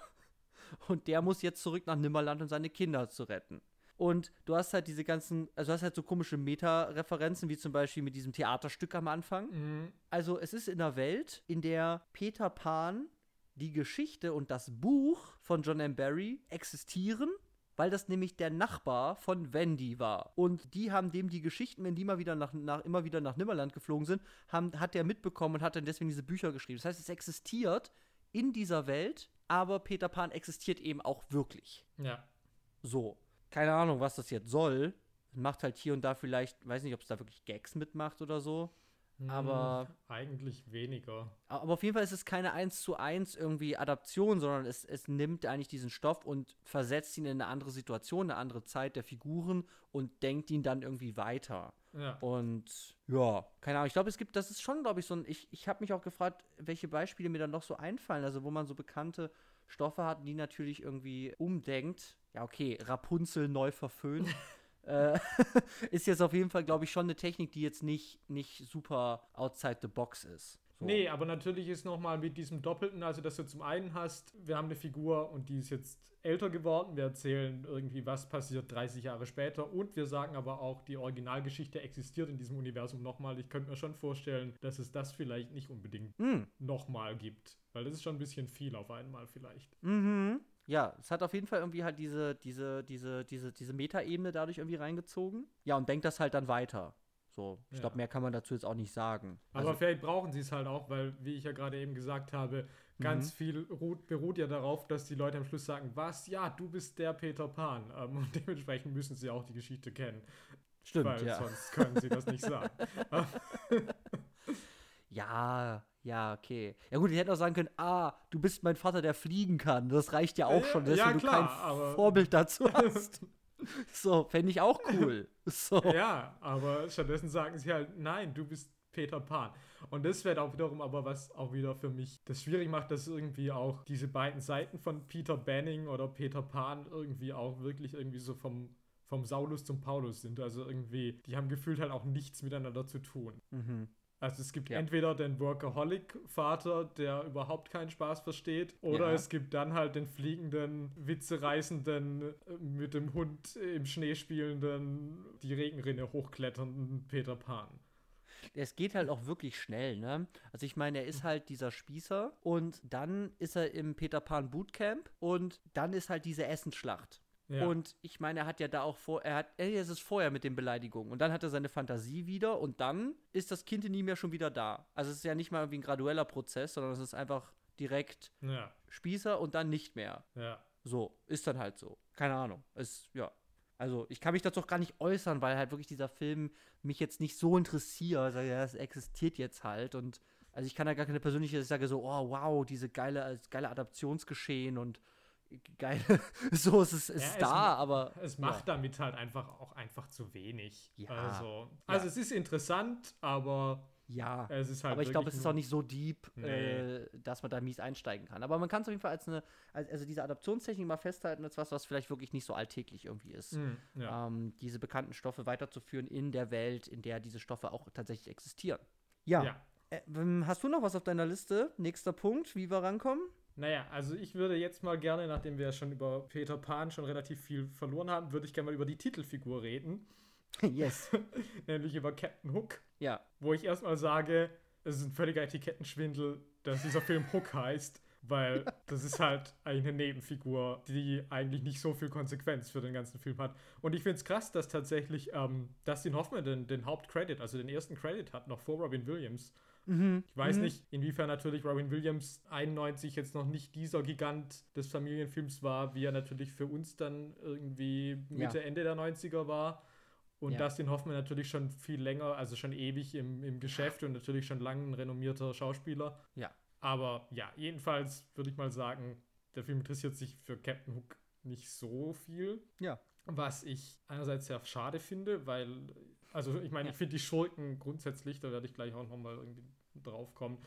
Und der muss jetzt zurück nach Nimmerland, um seine Kinder zu retten. Und du hast halt diese ganzen, also du hast halt so komische Meta-Referenzen, wie zum Beispiel mit diesem Theaterstück am Anfang. Mhm. Also es ist in einer Welt, in der Peter Pan, die Geschichte und das Buch von John M. Barry existieren, weil das nämlich der Nachbar von Wendy war. Und die haben dem die Geschichten, wenn die mal wieder nach, nach, immer wieder nach Nimmerland geflogen sind, haben, hat der mitbekommen und hat dann deswegen diese Bücher geschrieben. Das heißt, es existiert in dieser Welt, aber Peter Pan existiert eben auch wirklich. Ja. So. Keine Ahnung, was das jetzt soll. Macht halt hier und da vielleicht, weiß nicht, ob es da wirklich Gags mitmacht oder so. Aber- Hm, Eigentlich weniger. Aber auf jeden Fall ist es keine 1 zu 1 irgendwie Adaption, sondern es, es nimmt eigentlich diesen Stoff und versetzt ihn in eine andere Situation, eine andere Zeit der Figuren und denkt ihn dann irgendwie weiter. Ja. Und ja, keine Ahnung. Ich glaube, es gibt, das ist schon, glaube ich, so ein. Ich, ich habe mich auch gefragt, welche Beispiele mir dann noch so einfallen. Also, wo man so bekannte Stoffe hat, die natürlich irgendwie umdenkt. Ja, okay, Rapunzel neu verföhnt. äh, ist jetzt auf jeden Fall, glaube ich, schon eine Technik, die jetzt nicht, nicht super outside the box ist. So. Nee, aber natürlich ist nochmal mit diesem Doppelten, also dass du zum einen hast, wir haben eine Figur und die ist jetzt älter geworden, wir erzählen irgendwie, was passiert 30 Jahre später und wir sagen aber auch, die Originalgeschichte existiert in diesem Universum nochmal. Ich könnte mir schon vorstellen, dass es das vielleicht nicht unbedingt Hm. nochmal gibt, weil das ist schon ein bisschen viel auf einmal vielleicht. Mhm. Ja, es hat auf jeden Fall irgendwie halt diese, diese, diese, diese, diese Metaebene dadurch irgendwie reingezogen. Ja, und denkt das halt dann weiter. So, ich Ja. glaube, mehr kann man dazu jetzt auch nicht sagen. Aber Also, vielleicht brauchen sie es halt auch, weil, wie ich ja gerade eben gesagt habe, ganz Mhm. viel ruht, beruht ja darauf, dass die Leute am Schluss sagen, was, ja, du bist der Peter Pan. Ähm, und dementsprechend müssen sie auch die Geschichte kennen. stimmt, weil ja. sonst können sie das nicht sagen. Ja, ja, okay. Ja gut, ich hätte auch sagen können, ah, du bist mein Vater, der fliegen kann. Das reicht ja auch Ja, schon, dass ja, du klar, kein aber- Vorbild dazu hast. so, fände ich auch cool. So. ja, aber stattdessen sagen sie halt, nein, du bist Peter Pan. Und das wäre auch wiederum aber was auch wieder für mich das schwierig macht, dass irgendwie auch diese beiden Seiten von Peter Banning oder Peter Pan irgendwie auch wirklich irgendwie so vom, vom Saulus zum Paulus sind. Also irgendwie, die haben gefühlt halt auch nichts miteinander zu tun. Mhm. Also es gibt Ja. entweder den Workaholic-Vater, der überhaupt keinen Spaß versteht, oder Ja. es gibt dann halt den fliegenden, witzereißenden, äh, mit dem Hund im Schnee spielenden, die Regenrinne hochkletternden Peter Pan. Es geht halt auch wirklich schnell, ne? Also ich meine, er ist halt dieser Spießer und dann ist er im Peter Pan Bootcamp und dann ist halt diese Essensschlacht. Ja. Und ich meine, er hat ja da auch vor, er hat, es ist vorher mit den Beleidigungen. Und dann hat er seine Fantasie wieder und dann ist das Kind in ihm ja schon wieder da. Also es ist ja nicht mal irgendwie ein gradueller Prozess, sondern es ist einfach direkt ja, Spießer und dann nicht mehr. ja. So, ist dann halt so. Keine Ahnung. Ist, ja. Also, ich kann mich dazu auch gar nicht äußern, weil halt wirklich dieser Film mich jetzt nicht so interessiert. Also, ja, das existiert jetzt halt. Und also ich kann da gar keine persönliche, ich sage so, oh wow, diese geile, geile Adaptionsgeschehen und geile, so, es ist, es Ja, ist es da, aber. Es macht damit halt einfach auch einfach zu wenig. Ja. Also, also es ist interessant, aber Ja. es ist halt aber ich glaube, es ist auch nicht so deep, Nee. äh, dass man da mies einsteigen kann. Aber man kann es auf jeden Fall als eine, als, also diese Adaptionstechnik mal festhalten, als was, was vielleicht wirklich nicht so alltäglich irgendwie ist. Hm, ja. ähm, diese bekannten Stoffe weiterzuführen in der Welt, in der diese Stoffe auch tatsächlich existieren. Ja. ja. Äh, ähm, hast du noch was auf deiner Liste? Nächster Punkt, wie wir rankommen? Naja, also ich würde jetzt mal gerne, nachdem wir schon über Peter Pan schon relativ viel verloren haben, würde ich gerne mal über die Titelfigur reden, yes. nämlich über Captain Hook, ja. wo ich erstmal sage, es ist ein völliger Etikettenschwindel, dass dieser Film Hook heißt, weil das ist halt eine Nebenfigur, die eigentlich nicht so viel Konsequenz für den ganzen Film hat. Und ich finde es krass, dass tatsächlich ähm, Dustin Hoffman den, den Hauptcredit, also den ersten Credit hat, noch vor Robin Williams. Mhm. Ich weiß Mhm. nicht, inwiefern natürlich Robin Williams 91 jetzt noch nicht dieser Gigant des Familienfilms war, wie er natürlich für uns dann irgendwie Mitte, Ja. Ende der 90er war. Und Ja. Dustin Hoffman natürlich schon viel länger, also schon ewig im, im Geschäft und natürlich schon lange ein renommierter Schauspieler. Ja. Aber ja, jedenfalls würde ich mal sagen, der Film interessiert sich für Captain Hook nicht so viel. Ja. Was ich einerseits sehr schade finde, weil, also ich meine, Ja. ich finde die Schurken grundsätzlich, da werde ich gleich auch nochmal irgendwie drauf kommen,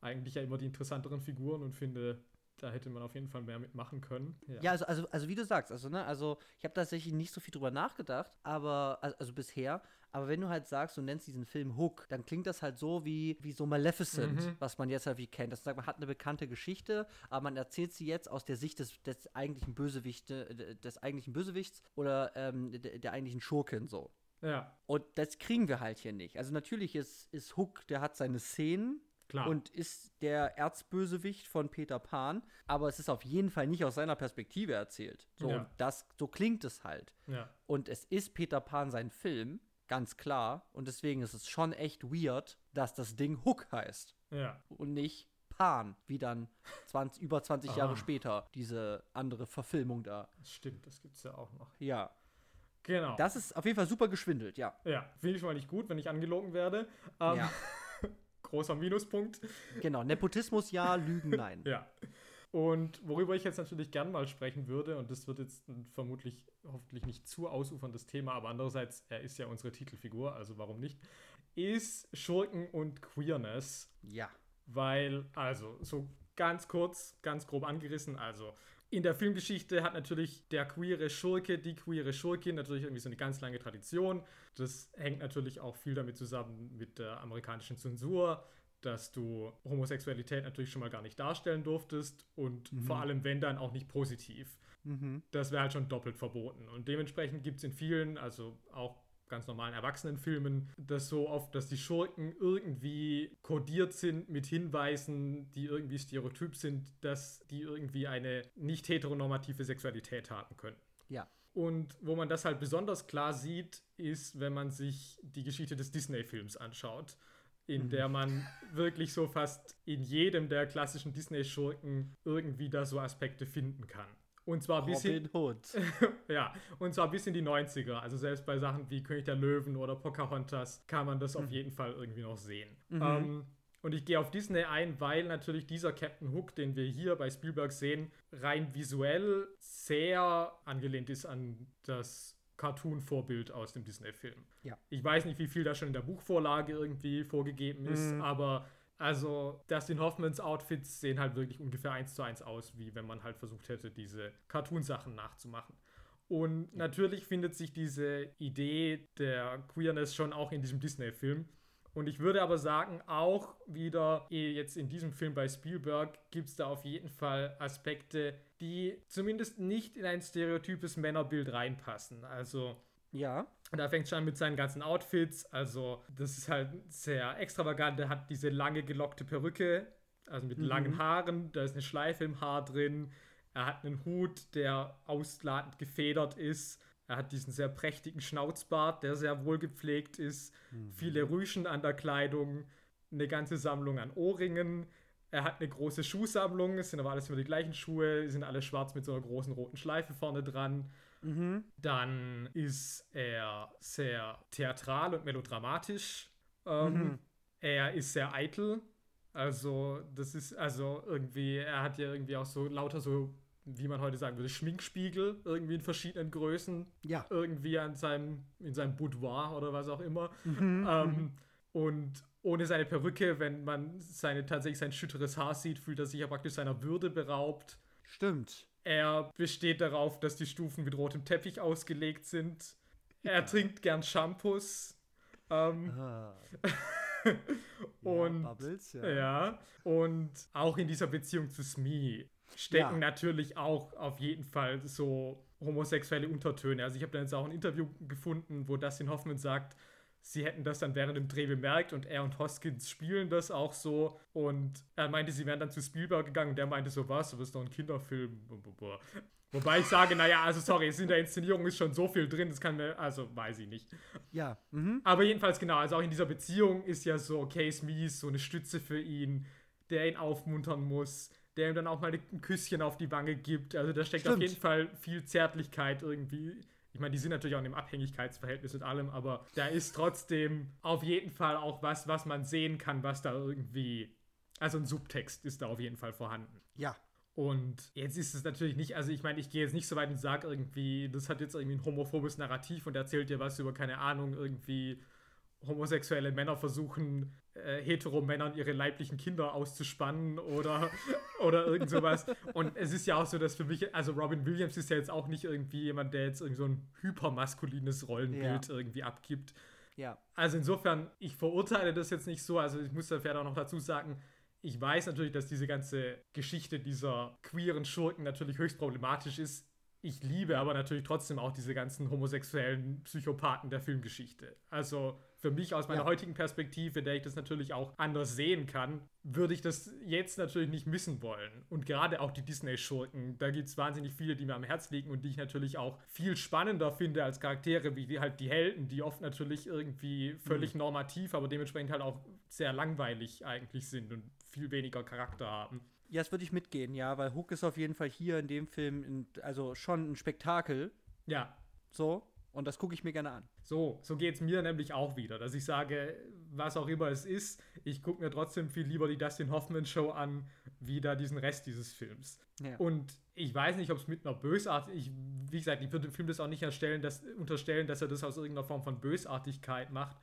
eigentlich ja immer die interessanteren Figuren und finde, Da hätte man auf jeden Fall mehr mitmachen können. Ja, also, also, also wie du sagst, also, ne, also ich habe tatsächlich nicht so viel drüber nachgedacht, aber, also, also bisher, aber wenn du halt sagst, du nennst diesen Film Hook, dann klingt das halt so wie, wie so Maleficent, Mhm. was man jetzt halt wie kennt. Das sagt, man hat eine bekannte Geschichte, aber man erzählt sie jetzt aus der Sicht des, des eigentlichen Bösewichte, äh, des eigentlichen Bösewichts oder ähm, der, der eigentlichen Schurkin so. Ja, Und das kriegen wir halt hier nicht. Also natürlich ist, ist Hook, der hat seine Szenen, klar. und ist der Erzbösewicht von Peter Pan, aber es ist auf jeden Fall nicht aus seiner Perspektive erzählt. So, Ja. das, so klingt es halt. ja. Und es ist Peter Pan sein Film, ganz klar. Und deswegen ist es schon echt weird, dass das Ding Hook heißt Ja. und nicht Pan, wie dann 20, über 20 Ah. Jahre später diese andere Verfilmung da. Das stimmt, das gibt's ja auch noch. Ja, Genau. das ist auf jeden Fall super geschwindelt, ja. ja, finde ich schon mal nicht gut, wenn ich angelogen werde. Ähm, Ja. Großer Minuspunkt. Genau, Nepotismus ja, Lügen nein. Ja. Und worüber ich jetzt natürlich gern mal sprechen würde, und das wird jetzt vermutlich hoffentlich nicht zu ausuferndes Thema, aber andererseits, er ist ja unsere Titelfigur, also warum nicht, ist Schurken und Queerness. Ja. Weil, also, so ganz kurz, ganz grob angerissen, also in der Filmgeschichte hat natürlich der queere Schurke, die queere Schurkin natürlich irgendwie so eine ganz lange Tradition. Das hängt natürlich auch viel damit zusammen mit der amerikanischen Zensur, dass du Homosexualität natürlich schon mal gar nicht darstellen durftest und vor allem, wenn dann auch nicht positiv. Mhm. Das wäre halt schon doppelt verboten. Und dementsprechend gibt es in vielen, also auch ganz normalen Erwachsenenfilmen, das so oft, dass die Schurken irgendwie kodiert sind mit Hinweisen, die irgendwie stereotyp sind, dass die irgendwie eine nicht heteronormative Sexualität haben können. Ja. Und wo man das halt besonders klar sieht, ist, wenn man sich die Geschichte des Disney-Films anschaut, in der man wirklich so fast in jedem der klassischen Disney-Schurken irgendwie da so Aspekte finden kann. Und zwar bis Robin Hood. ja, und zwar bis in die 90er. Also selbst bei Sachen wie König der Löwen oder Pocahontas kann man das auf jeden Fall irgendwie noch sehen. Ähm, und ich gehe auf Disney ein, weil natürlich dieser Captain Hook, den wir hier bei Spielberg sehen, rein visuell sehr angelehnt ist an das Cartoon-Vorbild aus dem Disney-Film. Ja. Ich weiß nicht, wie viel da schon in der Buchvorlage irgendwie vorgegeben ist, Mhm. aber also Dustin Hoffmans Outfits sehen halt wirklich ungefähr eins zu eins aus, wie wenn man halt versucht hätte, diese Cartoon-Sachen nachzumachen. Und natürlich findet sich diese Idee der Queerness schon auch in diesem Disney-Film. Und ich würde aber sagen, auch wieder eh jetzt in diesem Film bei Spielberg gibt es da auf jeden Fall Aspekte, die zumindest nicht in ein stereotypes Männerbild reinpassen. Also Ja. Da fängt schon an mit seinen ganzen Outfits. Also, das ist halt sehr extravagant. Er hat diese lange gelockte Perücke, also mit langen Haaren. Da ist eine Schleife im Haar drin. Er hat einen Hut, der ausladend gefedert ist. Er hat diesen sehr prächtigen Schnauzbart, der sehr wohl gepflegt ist. Viele Rüschen an der Kleidung. Eine ganze Sammlung an Ohrringen. Er hat eine große Schuhsammlung. Es sind aber alles immer die gleichen Schuhe. Die sind alle schwarz mit so einer großen roten Schleife vorne dran. Mhm. Dann ist er sehr theatral und melodramatisch. Ähm, Mhm. Er ist sehr eitel. Also, das ist, also irgendwie, er hat ja irgendwie auch so lauter so, wie man heute sagen würde, Schminkspiegel, irgendwie in verschiedenen Größen, Ja. irgendwie an seinem, in seinem Boudoir oder was auch immer. Mhm. Ähm, und ohne seine Perücke, wenn man seine, tatsächlich sein schütteres Haar sieht, fühlt er sich ja praktisch seiner Würde beraubt. Stimmt. Er besteht darauf, dass die Stufen mit rotem Teppich ausgelegt sind. Er trinkt gern Shampoos. Ähm, Ah. und ja, Bubbles, ja. ja. und auch in dieser Beziehung zu Smee stecken Ja. natürlich auch auf jeden Fall so homosexuelle Untertöne. Also ich habe da jetzt auch ein Interview gefunden, wo Dustin Hoffman sagt, sie hätten das dann während dem Dreh bemerkt und er und Hoskins spielen das auch so. Und er meinte, sie wären dann zu Spielberg gegangen und der meinte so, was, du bist doch ein Kinderfilm. Wobei ich sage, naja, also sorry, es in der Inszenierung ist schon so viel drin, das kann mir, also weiß ich nicht. Ja. Mhm. Aber jedenfalls genau, also auch in dieser Beziehung ist ja so Case Mies so eine Stütze für ihn, der ihn aufmuntern muss, der ihm dann auch mal ein Küsschen auf die Wange gibt. Also da steckt auf Stimmt. jeden Fall viel Zärtlichkeit irgendwie. Ich meine, die sind natürlich auch in einem Abhängigkeitsverhältnis mit allem, aber da ist trotzdem auf jeden Fall auch was, was man sehen kann, was da irgendwie. Also ein Subtext ist da auf jeden Fall vorhanden. Ja. Und jetzt ist es natürlich nicht, also ich meine, ich gehe jetzt nicht so weit und sage irgendwie, das hat jetzt irgendwie ein homophobes Narrativ und erzählt dir was über, keine Ahnung, irgendwie homosexuelle Männer versuchen, äh, Hetero-Männern ihre leiblichen Kinder auszuspannen oder, oder irgend sowas. Und es ist ja auch so, dass für mich, also Robin Williams ist ja jetzt auch nicht irgendwie jemand, der jetzt irgend so ein hypermaskulines Rollenbild ja. irgendwie abgibt. Ja. Also insofern, ich verurteile das jetzt nicht so. Also ich muss da vielleicht auch noch dazu sagen, ich weiß natürlich, dass diese ganze Geschichte dieser queeren Schurken natürlich höchst problematisch ist. Ich liebe aber natürlich trotzdem auch diese ganzen homosexuellen Psychopathen der Filmgeschichte. Also für mich aus meiner ja. heutigen Perspektive, der ich das natürlich auch anders sehen kann, würde ich das jetzt natürlich nicht missen wollen. Und gerade auch die Disney-Schurken, da gibt es wahnsinnig viele, die mir am Herz liegen und die ich natürlich auch viel spannender finde als Charaktere, wie die halt die Helden, die oft natürlich irgendwie völlig mhm. normativ, aber dementsprechend halt auch sehr langweilig eigentlich sind und viel weniger Charakter haben. Ja, das würde ich mitgehen, ja, weil Hook ist auf jeden Fall hier in dem Film in, also schon ein Spektakel. Ja. So. Und das gucke ich mir gerne an. So, so geht es mir nämlich auch wieder, dass ich sage, was auch immer es ist, ich gucke mir trotzdem viel lieber die Dustin Hoffman Show an, wie da diesen Rest dieses Films. Ja. Und ich weiß nicht, ob es mit einer Bösartigkeit, ich, wie gesagt, ich würde dem Film das auch nicht erstellen, dass, unterstellen, dass er das aus irgendeiner Form von Bösartigkeit macht,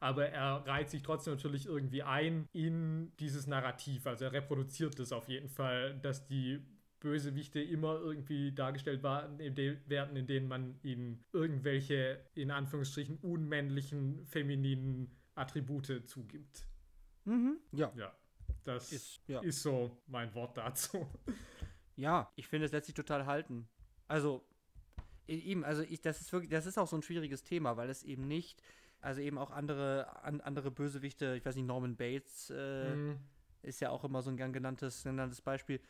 aber er reiht sich trotzdem natürlich irgendwie ein in dieses Narrativ. Also er reproduziert das auf jeden Fall, dass die Bösewichte immer irgendwie dargestellt werden, in denen man ihnen irgendwelche, in Anführungsstrichen, unmännlichen, femininen Attribute zugibt. Mhm. Ja. Ja. Das ist, ja. ist so mein Wort dazu. Ja, ich finde, es lässt sich total halten. Also, eben, also ich, das ist wirklich, das ist auch so ein schwieriges Thema, weil es eben nicht, also eben auch andere, an, andere Bösewichte, ich weiß nicht, Norman Bates äh, mhm. ist ja auch immer so ein gern genanntes, genanntes Beispiel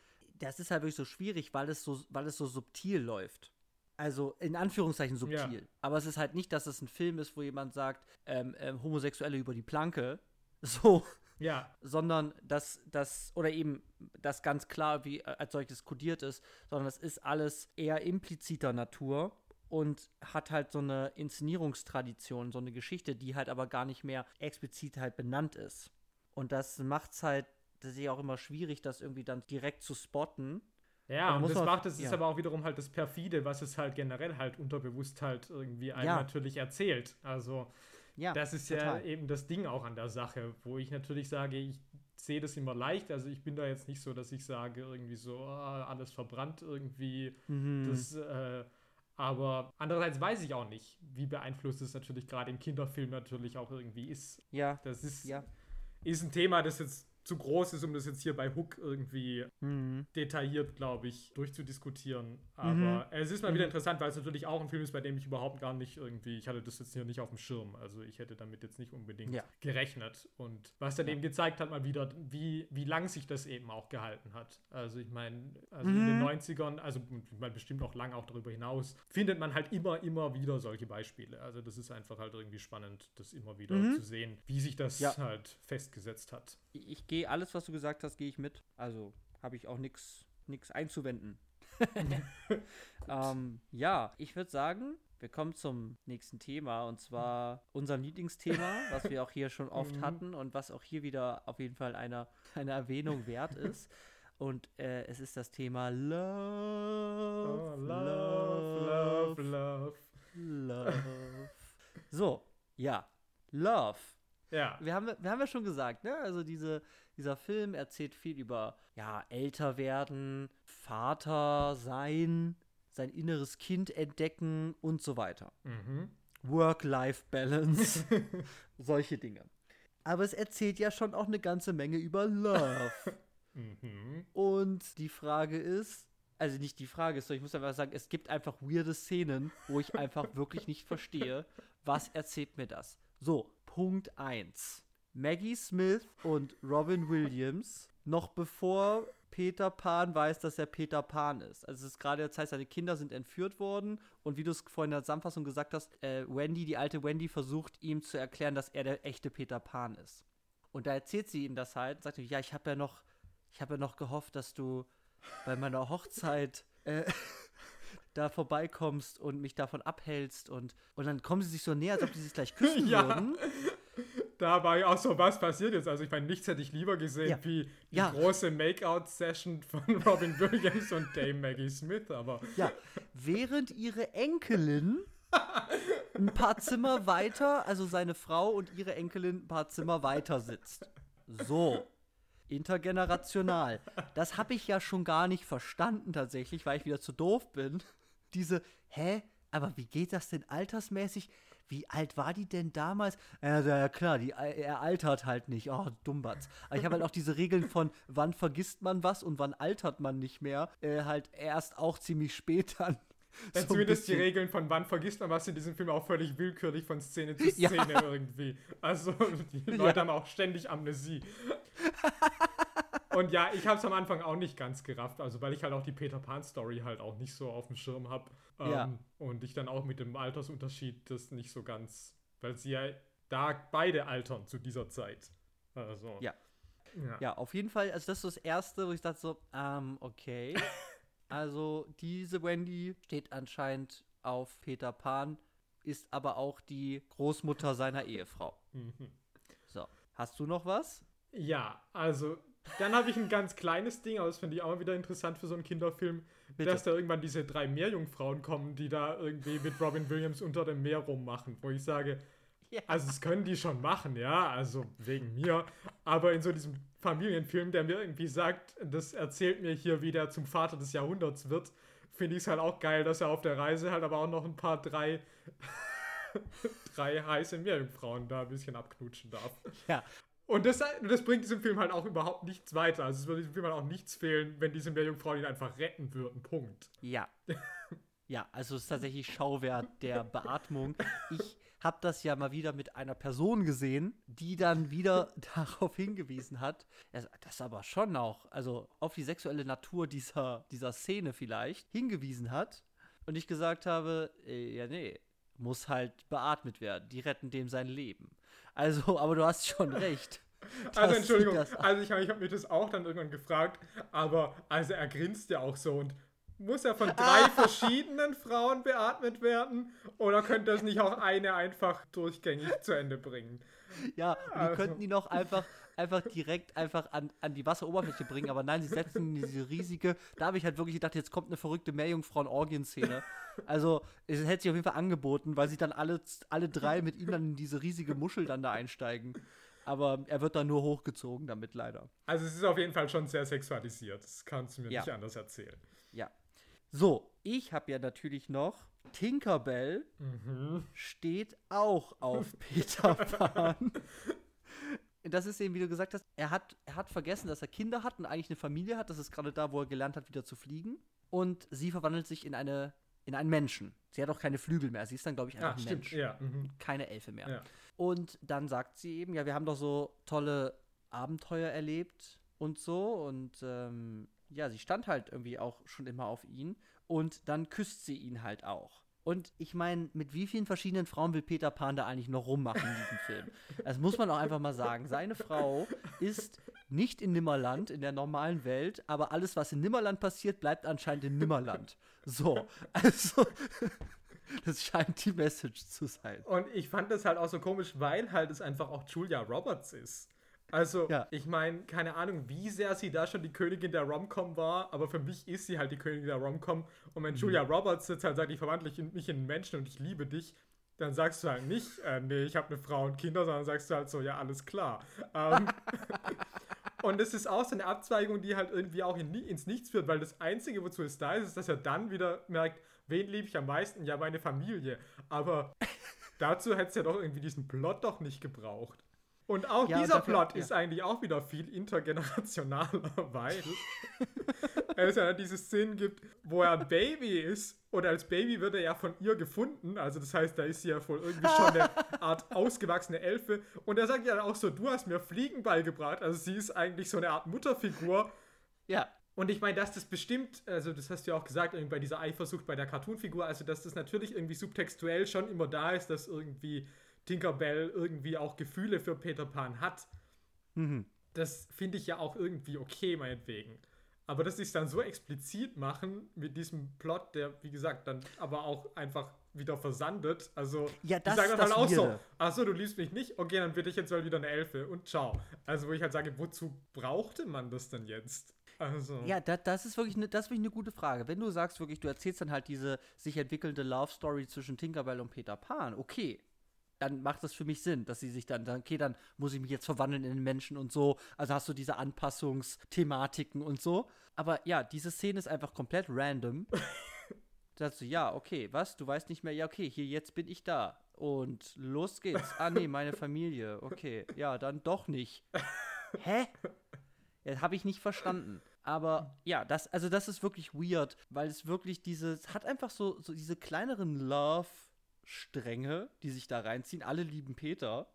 das ist halt wirklich so schwierig, weil es so, weil es so subtil läuft. Also in Anführungszeichen subtil. Ja. Aber es ist halt nicht, dass es ein Film ist, wo jemand sagt, ähm, ähm, Homosexuelle über die Planke. So. Ja. Sondern dass das, oder eben das ganz klar wie äh, als solches kodiert ist, sondern es ist alles eher impliziter Natur und hat halt so eine Inszenierungstradition, so eine Geschichte, die halt aber gar nicht mehr explizit halt benannt ist. Und das macht es halt das ist ja auch immer schwierig, das irgendwie dann direkt zu spotten. Ja, und das macht es, ja. ist aber auch wiederum halt das Perfide, was es halt generell halt unterbewusst halt irgendwie einem ja. natürlich erzählt. Also, ja, das ist total. ja eben das Ding auch an der Sache, wo ich natürlich sage, ich sehe das immer leicht. Also, ich bin da jetzt nicht so, dass ich sage, irgendwie so, oh, alles verbrannt irgendwie. Mhm. Das, äh, aber andererseits weiß ich auch nicht, wie beeinflusst es natürlich gerade im Kinderfilm natürlich auch irgendwie ist. Ja. Das ist, ja. ist ein Thema, das jetzt zu groß ist, um das jetzt hier bei Hook irgendwie mhm. detailliert, glaube ich, durchzudiskutieren. Aber mhm. es ist mal mhm. wieder interessant, weil es natürlich auch ein Film ist, bei dem ich überhaupt gar nicht irgendwie, ich hatte das jetzt hier nicht auf dem Schirm. Also ich hätte damit jetzt nicht unbedingt ja. gerechnet. Und was dann ja. eben gezeigt hat, mal wieder, wie, wie lang sich das eben auch gehalten hat. Also ich meine, also in den 90ern, mhm. also ich meine, bestimmt auch lang auch darüber hinaus, findet man halt immer, immer wieder solche Beispiele. Also das ist einfach halt irgendwie spannend, das immer wieder mhm. zu sehen, wie sich das ja. halt festgesetzt hat. Ich gehe alles, was du gesagt hast, gehe ich mit. Also habe ich auch nichts einzuwenden. ähm, ja, ich würde sagen, wir kommen zum nächsten Thema und zwar unserem Lieblingsthema, was wir auch hier schon oft mhm. hatten und was auch hier wieder auf jeden Fall einer eine Erwähnung wert ist. Und äh, es ist das Thema Love, oh, love, love, love, love. So, ja, Love. Ja. Wir haben, wir haben ja schon gesagt, ne? Also diese, dieser Film erzählt viel über, ja, älter werden, Vater sein, sein inneres Kind entdecken und so weiter. Mhm. Work-Life-Balance, solche Dinge. Aber es erzählt ja schon auch eine ganze Menge über Love. mhm. Und die Frage ist, also nicht die Frage ist, sondern ich muss einfach sagen, es gibt einfach weirde Szenen, wo ich einfach wirklich nicht verstehe, was erzählt mir das. So, Punkt 1. Maggie Smith und Robin Williams, noch bevor Peter Pan weiß, dass er Peter Pan ist. Also es ist gerade, das heißt, seine Kinder sind entführt worden und wie du es vorhin in der Zusammenfassung gesagt hast, äh, Wendy, die alte Wendy, versucht ihm zu erklären, dass er der echte Peter Pan ist. Und da erzählt sie ihm das halt, sagt, ja, ich habe ja noch, ich habe ja noch gehofft, dass du bei meiner Hochzeit äh, da vorbeikommst und mich davon abhältst und, und dann kommen sie sich so näher, als ob sie sich gleich küssen ja. würden da war ja auch so, was passiert jetzt? Also ich meine, nichts hätte ich lieber gesehen ja. wie die ja. große Make-out-Session von Robin Williams und Dame Maggie Smith, aber... Ja, während ihre Enkelin ein paar Zimmer weiter, also seine Frau und ihre Enkelin ein paar Zimmer weiter sitzt. So. Intergenerational. Das habe ich ja schon gar nicht verstanden tatsächlich, weil ich wieder zu doof bin. Diese, hä? Aber wie geht das denn altersmäßig? Wie alt war die denn damals? Ja, ja klar, die, er altert halt nicht. Oh, Dummbatz. Aber ich habe halt auch diese Regeln von, wann vergisst man was und wann altert man nicht mehr, äh, halt erst auch ziemlich spät dann. Ja, so zumindest die Regeln von wann vergisst man was in diesem Film auch völlig willkürlich von Szene zu Szene ja. irgendwie. Also die Leute ja. haben auch ständig Amnesie. Und ja, ich habe es am Anfang auch nicht ganz gerafft, also weil ich halt auch die Peter Pan Story halt auch nicht so auf dem Schirm habe. Ähm, ja. Und ich dann auch mit dem Altersunterschied das nicht so ganz, weil sie ja da beide altern zu dieser Zeit. Also. Ja. Ja. ja, auf jeden Fall, also das ist das Erste, wo ich dachte so, ähm, okay. also diese Wendy steht anscheinend auf Peter Pan, ist aber auch die Großmutter seiner Ehefrau. Mhm. So, hast du noch was? Ja, also dann habe ich ein ganz kleines Ding, aber das finde ich auch wieder interessant für so einen Kinderfilm, Bitte. dass da irgendwann diese drei Meerjungfrauen kommen, die da irgendwie mit Robin Williams unter dem Meer rummachen, wo ich sage, ja. also das können die schon machen, ja, also wegen mir, aber in so diesem Familienfilm, der mir irgendwie sagt, das erzählt mir hier, wie der zum Vater des Jahrhunderts wird, finde ich es halt auch geil, dass er auf der Reise halt aber auch noch ein paar drei drei heiße Meerjungfrauen da ein bisschen abknutschen darf. Ja, und das, das bringt diesem Film halt auch überhaupt nichts weiter. Also es würde diesem Film halt auch nichts fehlen, wenn diese Meerjungfrauen ihn einfach retten würden. Punkt. Ja. ja, also es ist tatsächlich Schauwert der Beatmung. Ich habe das ja mal wieder mit einer Person gesehen, die dann wieder darauf hingewiesen hat, das aber schon auch, also auf die sexuelle Natur dieser, dieser Szene vielleicht, hingewiesen hat. Und ich gesagt habe, äh, ja, nee, muss halt beatmet werden. Die retten dem sein Leben. Also, aber du hast schon recht. Also Entschuldigung, also ich habe ich hab mich das auch dann irgendwann gefragt, aber also er grinst ja auch so und muss er von drei verschiedenen Frauen beatmet werden oder könnte das nicht auch eine einfach durchgängig zu Ende bringen? Ja, also. die könnten die noch einfach einfach direkt einfach an, an die Wasseroberfläche bringen, aber nein, sie setzen diese riesige, da habe ich halt wirklich gedacht, jetzt kommt eine verrückte Meerjungfrauen-Orgien-Szene. Also, es hätte sich auf jeden Fall angeboten, weil sie dann alle, alle drei mit ihm dann in diese riesige Muschel dann da einsteigen. Aber er wird dann nur hochgezogen damit, leider. Also, es ist auf jeden Fall schon sehr sexualisiert. Das kannst du mir ja. nicht anders erzählen. Ja. So, ich habe ja natürlich noch Tinkerbell mhm. steht auch auf Peter Pan das ist eben, wie du gesagt hast, er hat, er hat vergessen, dass er Kinder hat und eigentlich eine Familie hat. Das ist gerade da, wo er gelernt hat, wieder zu fliegen. Und sie verwandelt sich in eine in einen Menschen. Sie hat auch keine Flügel mehr. Sie ist dann, glaube ich, einfach ah, ein stimmt, Mensch. Ja. Mhm. Keine Elfe mehr. Ja. Und dann sagt sie eben, ja, wir haben doch so tolle Abenteuer erlebt und so. Und ähm, ja, sie stand halt irgendwie auch schon immer auf ihn. Und dann küsst sie ihn halt auch. Und ich meine, mit wie vielen verschiedenen Frauen will Peter Pan da eigentlich noch rummachen in diesem Film? Das muss man auch einfach mal sagen. Seine Frau ist nicht in Nimmerland, in der normalen Welt, aber alles, was in Nimmerland passiert, bleibt anscheinend in Nimmerland. So, also. Das scheint die Message zu sein. Und ich fand das halt auch so komisch, weil halt es einfach auch Julia Roberts ist. Also, ja. ich meine, keine Ahnung, wie sehr sie da schon die Königin der Romcom war, aber für mich ist sie halt die Königin der Romcom. Und wenn mhm. Julia Roberts jetzt halt sagt, ich verwandle mich in einen Menschen und ich liebe dich, dann sagst du halt nicht, äh, nee, ich habe eine Frau und Kinder, sondern sagst du halt so, ja, alles klar. Ähm, und es ist auch so eine Abzweigung, die halt irgendwie auch in, ins Nichts führt, weil das Einzige, wozu es da ist, ist, dass er dann wieder merkt, wen liebe ich am meisten? Ja, meine Familie. Aber dazu hätte es ja doch irgendwie diesen Plot doch nicht gebraucht. Und auch ja, dieser dafür, Plot ja. ist eigentlich auch wieder viel intergenerationaler, weil es ja diese Szenen gibt, wo er ein Baby ist und als Baby wird er ja von ihr gefunden. Also das heißt, da ist sie ja wohl irgendwie schon eine Art ausgewachsene Elfe. Und er sagt ja auch so, du hast mir Fliegen beigebracht. Also sie ist eigentlich so eine Art Mutterfigur. Ja. Und ich meine, dass das bestimmt, also das hast du ja auch gesagt, bei dieser Eifersucht bei der Cartoonfigur, also dass das natürlich irgendwie subtextuell schon immer da ist, dass irgendwie Tinkerbell irgendwie auch Gefühle für Peter Pan hat. Mhm. Das finde ich ja auch irgendwie okay, meinetwegen. Aber dass sie es dann so explizit machen mit diesem Plot, der, wie gesagt, dann aber auch einfach wieder versandet. Also, ja, das, die sagen dann halt auch so: Achso, du liebst mich nicht? Okay, dann werde ich jetzt mal wieder eine Elfe und ciao. Also, wo ich halt sage, wozu brauchte man das denn jetzt? Also. Ja, da, das ist wirklich eine, das ist wirklich eine gute Frage. Wenn du sagst wirklich, du erzählst dann halt diese sich entwickelnde Love Story zwischen Tinkerbell und Peter Pan, okay, dann macht das für mich Sinn, dass sie sich dann, dann, okay, dann muss ich mich jetzt verwandeln in den Menschen und so. Also hast du diese Anpassungsthematiken und so. Aber ja, diese Szene ist einfach komplett random. da sagst du, ja, okay, was? Du weißt nicht mehr, ja, okay, hier, jetzt bin ich da. Und los geht's. Ah, nee, meine Familie. Okay, ja, dann doch nicht. Hä? Ja, habe ich nicht verstanden. Aber ja, das, also das ist wirklich weird, weil es wirklich dieses, hat einfach so, so diese kleineren Love-Stränge, die sich da reinziehen. Alle lieben Peter.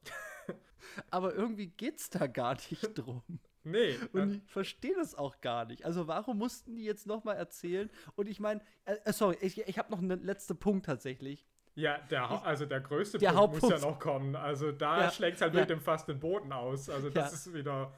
Aber irgendwie geht's da gar nicht drum. Nee. Und ich verstehe das auch gar nicht. Also warum mussten die jetzt noch mal erzählen? Und ich meine, äh, äh, sorry, ich, ich habe noch einen letzten Punkt tatsächlich. Ja, der, ha- also der größte Der Punkt muss ja noch kommen. Also da Ja, schlägt halt ja. mit dem fast den Boden aus. Also das Ja. ist wieder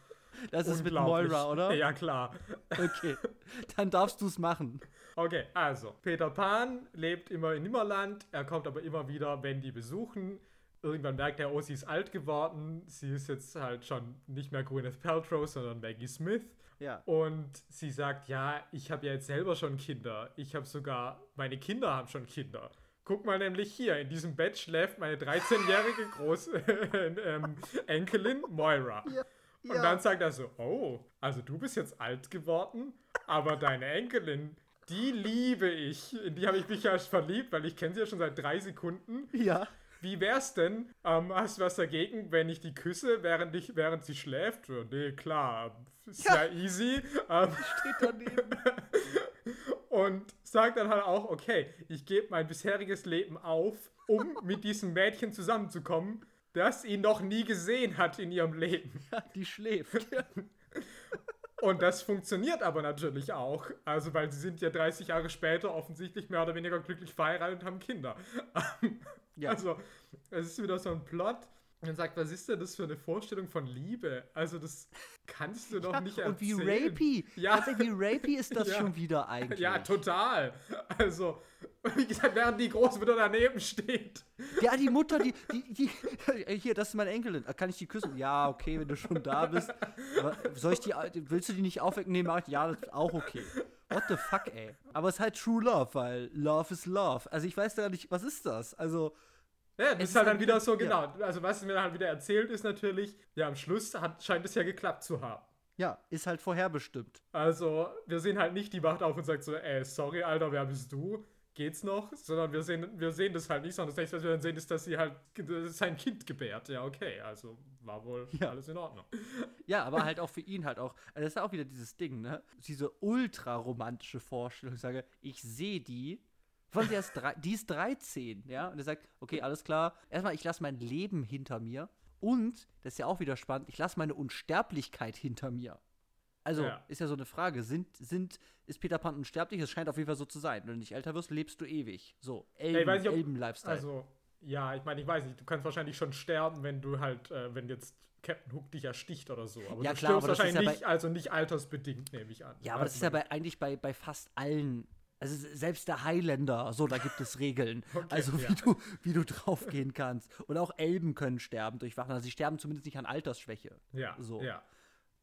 Das ist mit. Moira, oder? Ja, klar. Okay. Dann darfst du es machen. Okay, also, Peter Pan lebt immer in Nimmerland, er kommt aber immer wieder, wenn die besuchen. Irgendwann merkt er, oh, sie ist alt geworden. Sie ist jetzt halt schon nicht mehr Gwyneth Paltrow, sondern Maggie Smith. Ja. Und sie sagt, ja, ich habe ja jetzt selber schon Kinder. Ich habe sogar, meine Kinder haben schon Kinder. Guck mal nämlich hier, in diesem Bett schläft meine 13-jährige Groß ähm, Enkelin Moira. Und dann sagt er so, oh, also du bist jetzt alt geworden, aber deine Enkelin, die liebe ich. In die habe ich mich ja verliebt, weil ich kenne sie ja schon seit drei Sekunden. Ja. Wie wär's denn? Ähm, hast du was dagegen, wenn ich die küsse, während, ich, während sie schläft? Ja, Nee, klar. Ist ja, easy. Ähm, Steht daneben. und sagt dann halt auch, okay, ich gebe mein bisheriges Leben auf, um mit diesem Mädchen zusammenzukommen, das ihn noch nie gesehen hat in ihrem Leben. Die schläft. Und das funktioniert aber natürlich auch. Also, weil sie sind ja 30 Jahre später offensichtlich mehr oder weniger glücklich verheiratet und haben Kinder. Ja. Also, es ist wieder so ein Plot. Und sagt, was ist denn das für eine Vorstellung von Liebe? Also, das kannst du doch nicht erzählen. Und wie rapey. Ja. Also wie rapey ist das Ja. schon wieder eigentlich? Ja, total. Also, wie gesagt, während die Großmutter daneben steht. Ja, die Mutter, die, die, die, hier, das ist meine Enkelin. Kann ich die küssen? Ja, okay, wenn du schon da bist. Soll ich die, willst du die nicht aufwecken? Nee, mach ich, ja, das ist auch okay. What the fuck, ey. Aber es ist halt True Love, weil Love is Love. Also ich weiß gar nicht, was ist das? Also, Ja, das ist halt dann wieder so, genau. Also, was mir dann halt wieder erzählt, ist natürlich, ja, am Schluss hat, scheint es ja geklappt zu haben. ja, ist halt vorherbestimmt. Also, wir sehen halt nicht, die wacht auf und sagt so, ey, sorry, Alter, wer bist du? Geht's noch? Sondern wir sehen, wir sehen das halt nicht, sondern das nächste, was wir dann sehen, ist, dass sie halt sein Kind gebärt. Ja, okay, also war wohl Ja. alles in Ordnung. Ja, aber halt auch für ihn halt auch. Also das ist auch wieder dieses Ding, ne? Diese ultra romantische Vorstellung. Ich sage, ich sehe die. Von der ist drei, die ist 13, ja? Und er sagt, okay, alles klar. Erstmal, ich lasse mein Leben hinter mir. Und, das ist ja auch wieder spannend, ich lasse meine Unsterblichkeit hinter mir. Also, Ja. ist ja so eine Frage. Sind, sind, ist Peter Pan unsterblich? Es scheint auf jeden Fall so zu sein. Wenn du nicht älter wirst, lebst du ewig. So, Elben, Elben-Lifestyle. Also, ja, ich meine, ich weiß nicht, du kannst wahrscheinlich schon sterben, wenn du halt, äh, wenn jetzt Captain Hook dich ersticht oder so. Aber Ja, du klar, stirbst aber wahrscheinlich ja bei- nicht, also nicht altersbedingt, nehme ich an. Ja, aber das ist ja bei, eigentlich bei, bei fast allen. Also selbst der Highlander, so, da gibt es Regeln. Okay, also wie ja. du, wie du draufgehen kannst. Und auch Elben können sterben durch Wachen. Also sie sterben zumindest nicht an Altersschwäche. Ja, So. ja.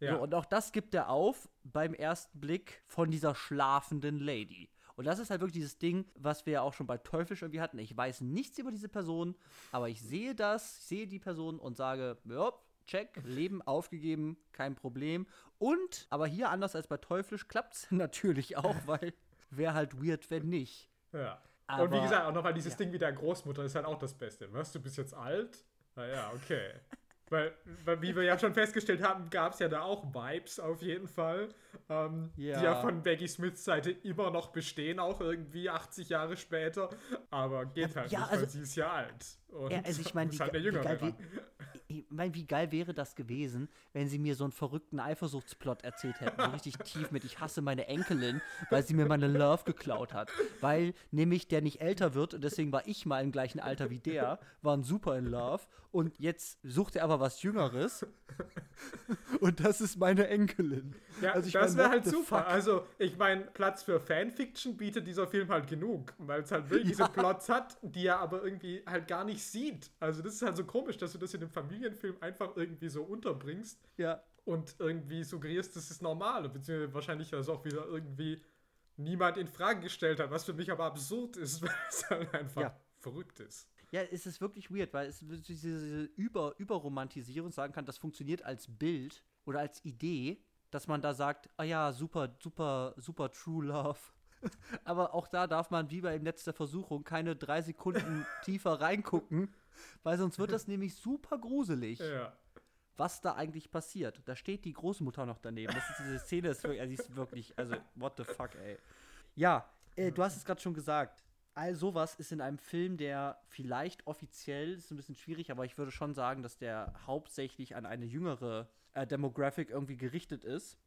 Ja. So, und auch das gibt er auf beim ersten Blick von dieser schlafenden Lady. Und das ist halt wirklich dieses Ding, was wir ja auch schon bei Teuflisch irgendwie hatten. Ich weiß nichts über diese Person, aber ich sehe das, ich sehe die Person und sage, ja, check, Leben aufgegeben, kein Problem. Und, aber hier anders als bei Teuflisch klappt es natürlich auch, weil wäre halt weird, wenn nicht. Ja. Aber- und wie gesagt, auch nochmal dieses ja. Ding mit der Großmutter ist halt auch das Beste. Was, du bist jetzt alt? Naja, okay. weil, weil, wie wir ja schon festgestellt haben, gab es ja da auch Vibes auf jeden Fall, ähm, die Ja. ja von Maggie Smiths Seite immer noch bestehen, auch irgendwie 80 Jahre später. Aber geht halt ja, nicht, also- weil sie ist ja alt. Und Ja, also ich meine, wie, halt eine ge- ich mein, wie geil wäre das gewesen, wenn sie mir so einen verrückten Eifersuchtsplot erzählt hätten, so richtig tief mit ich hasse meine Enkelin, weil sie mir meine Love geklaut hat. Weil nämlich der nicht älter wird und deswegen war ich mal im gleichen Alter wie der, waren super in Love und jetzt sucht er aber was Jüngeres und das ist meine Enkelin. Ja, Also ich das wäre halt super. fuck? Also, ich meine, Platz für Fanfiction bietet dieser Film halt genug, weil es halt wirklich Ja. diese Plots hat, die er aber irgendwie halt gar nicht sieht. Also, das ist halt so komisch, dass du das in dem Familienfilm einfach irgendwie so unterbringst Ja. und irgendwie suggerierst, das ist normal, beziehungsweise wahrscheinlich das auch wieder irgendwie niemand in Frage gestellt hat, was für mich aber absurd ist, weil es halt einfach Ja. verrückt ist. Ja, es ist wirklich weird, weil es diese, Über Überromantisierung sagen kann, das funktioniert als Bild oder als Idee, dass man da sagt, ah ja, super, super, super True Love. Aber auch da darf man, wie bei im Netz der Versuchung, keine drei Sekunden tiefer reingucken, weil sonst wird das nämlich super gruselig, Ja. was da eigentlich passiert. Da steht die Großmutter noch daneben. Das ist diese Szene, ist wirklich, also, ist wirklich, also, what the fuck, ey. Ja, äh, du hast es gerade schon gesagt. All sowas ist in einem Film, der vielleicht offiziell, ist ein bisschen schwierig, aber ich würde schon sagen, dass der hauptsächlich an eine jüngere äh, Demographic irgendwie gerichtet ist.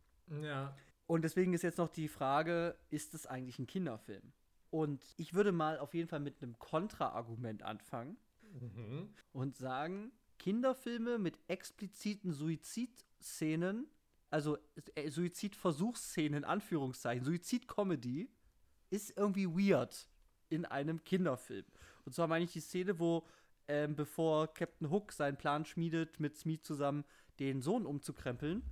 Ja. Und deswegen ist jetzt noch die Frage, ist es eigentlich ein Kinderfilm? Und ich würde mal auf jeden Fall mit einem Kontraargument anfangen Mhm. und sagen, Kinderfilme mit expliziten Suizidszenen, also äh, Suizidversuchsszenen in Anführungszeichen, Suizidcomedy, ist irgendwie weird in einem Kinderfilm. Und zwar meine ich die Szene, wo ähm, bevor Captain Hook seinen Plan schmiedet, mit Smee zusammen den Sohn umzukrempeln,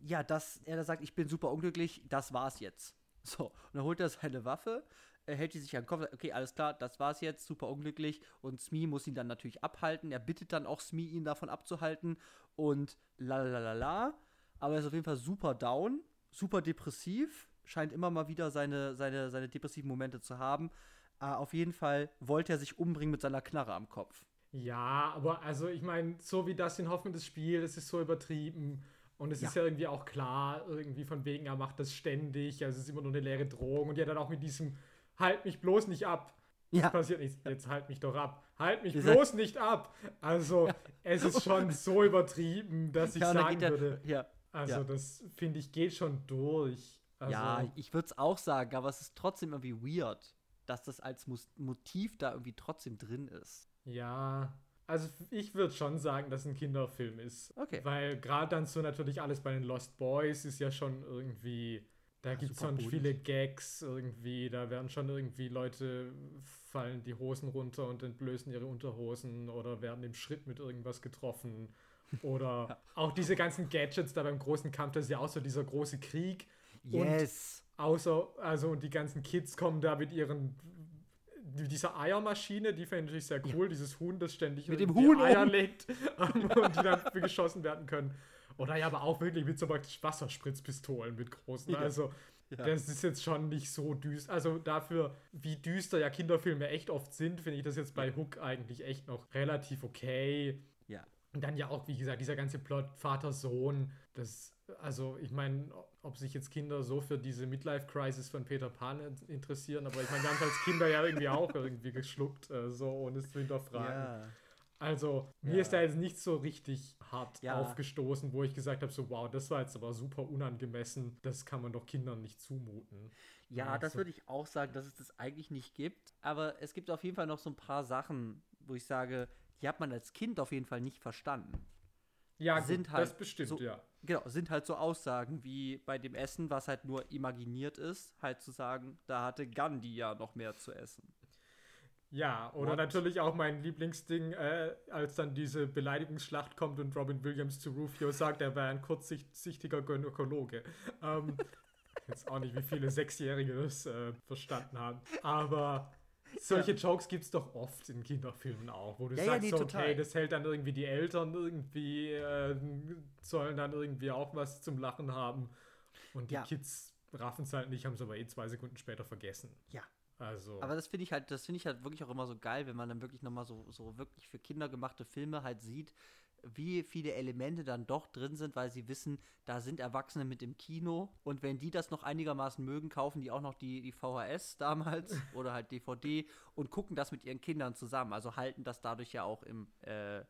ja, dass er da sagt, ich bin super unglücklich, das war's jetzt. So, und dann holt er seine Waffe, er hält die sich an den Kopf, sagt, okay, alles klar, das war's jetzt, super unglücklich. Und Smee muss ihn dann natürlich abhalten. Er bittet dann auch Smee, ihn davon abzuhalten. Und la la la la. Aber er ist auf jeden Fall super down, super depressiv, scheint immer mal wieder seine, seine, seine depressiven Momente zu haben. Äh, auf jeden Fall wollte er sich umbringen mit seiner Knarre am Kopf. Ja, aber also ich meine, so wie das in Hoffnung des Spiels, das ist so übertrieben. Und es Ja. ist ja irgendwie auch klar, irgendwie von wegen, er macht das ständig, also es ist immer nur eine leere Drohung. Und ja, dann auch mit diesem, halt mich bloß nicht ab. Ja. Es passiert nichts, jetzt halt mich doch ab. Halt mich Dieser- bloß nicht ab. Also, es ist schon so übertrieben, dass ich Ja, sagen geht er- würde, ja. also ja. das finde ich geht schon durch. Also, ja, ich würde es auch sagen, aber es ist trotzdem irgendwie weird, dass das als Mus Motiv da irgendwie trotzdem drin ist. Ja, also ich würde schon sagen, dass ein Kinderfilm ist. Okay. Weil gerade dann so natürlich alles bei den Lost Boys ist ja schon irgendwie, da Ja, gibt es schon viele Gags irgendwie, da werden schon irgendwie Leute fallen die Hosen runter und entblößen ihre Unterhosen oder werden im Schritt mit irgendwas getroffen. Oder auch diese ganzen Gadgets da beim großen Kampf, das ist ja auch so dieser große Krieg. Yes. Außer, also und die ganzen Kids kommen da mit ihren dieser Eiermaschine, die fände ich sehr cool, dieses Huhn, das ständig Mit dem Huhn Eier oben. legt und die dann geschossen werden können. Oder ja, aber auch wirklich mit so praktisch Wasserspritzpistolen mit großen. Ja. Also, Ja. das ist jetzt schon nicht so düster. Also dafür, wie düster ja Kinderfilme echt oft sind, finde ich das jetzt bei Hook eigentlich echt noch relativ okay. Ja. Und dann ja auch, wie gesagt, dieser ganze Plot Vater-Sohn, das, also ich meine, ob sich jetzt Kinder so für diese Midlife-Crisis von Peter Pan in- interessieren, aber ich meine, wir haben es als Kinder ja irgendwie auch irgendwie geschluckt, äh, so ohne es zu hinterfragen. Ja. Also, mir Ja. ist da jetzt nicht so richtig hart Ja. aufgestoßen, wo ich gesagt habe, so wow, das war jetzt aber super unangemessen, das kann man doch Kindern nicht zumuten. Ja, Ja, das würde ich auch sagen, dass es das eigentlich nicht gibt. Aber es gibt auf jeden Fall noch so ein paar Sachen, wo ich sage, die hat man als Kind auf jeden Fall nicht verstanden. Ja, gut, Sind halt das bestimmt, so- ja. Genau, sind halt so Aussagen wie bei dem Essen, was halt nur imaginiert ist, halt zu sagen, da hatte Gandhi ja noch mehr zu essen. Ja, oder What? natürlich auch mein Lieblingsding, äh, als dann diese Beleidigungsschlacht kommt und Robin Williams zu Rufio sagt, er wäre ein kurzsichtiger Gynäkologe. Ähm, jetzt auch nicht, wie viele Sechsjährige das äh, verstanden haben. Aber solche Jokes gibt es doch oft in Kinderfilmen auch, wo du Ja, ja, sagst, total. okay, das hält dann irgendwie die Eltern irgendwie, äh, sollen dann irgendwie auch was zum Lachen haben. Und die Ja. Kids raffen es halt nicht, haben es aber eh zwei Sekunden später vergessen. Ja. Also. Aber das finde ich halt, das finde ich halt wirklich auch immer so geil, wenn man dann wirklich nochmal so, so wirklich für Kinder gemachte Filme halt sieht, wie viele Elemente dann doch drin sind, weil sie wissen, da sind Erwachsene mit im Kino und wenn die das noch einigermaßen mögen, kaufen die auch noch die, die VHS damals oder halt DVD und gucken das mit ihren Kindern zusammen. Also halten das dadurch ja auch im äh,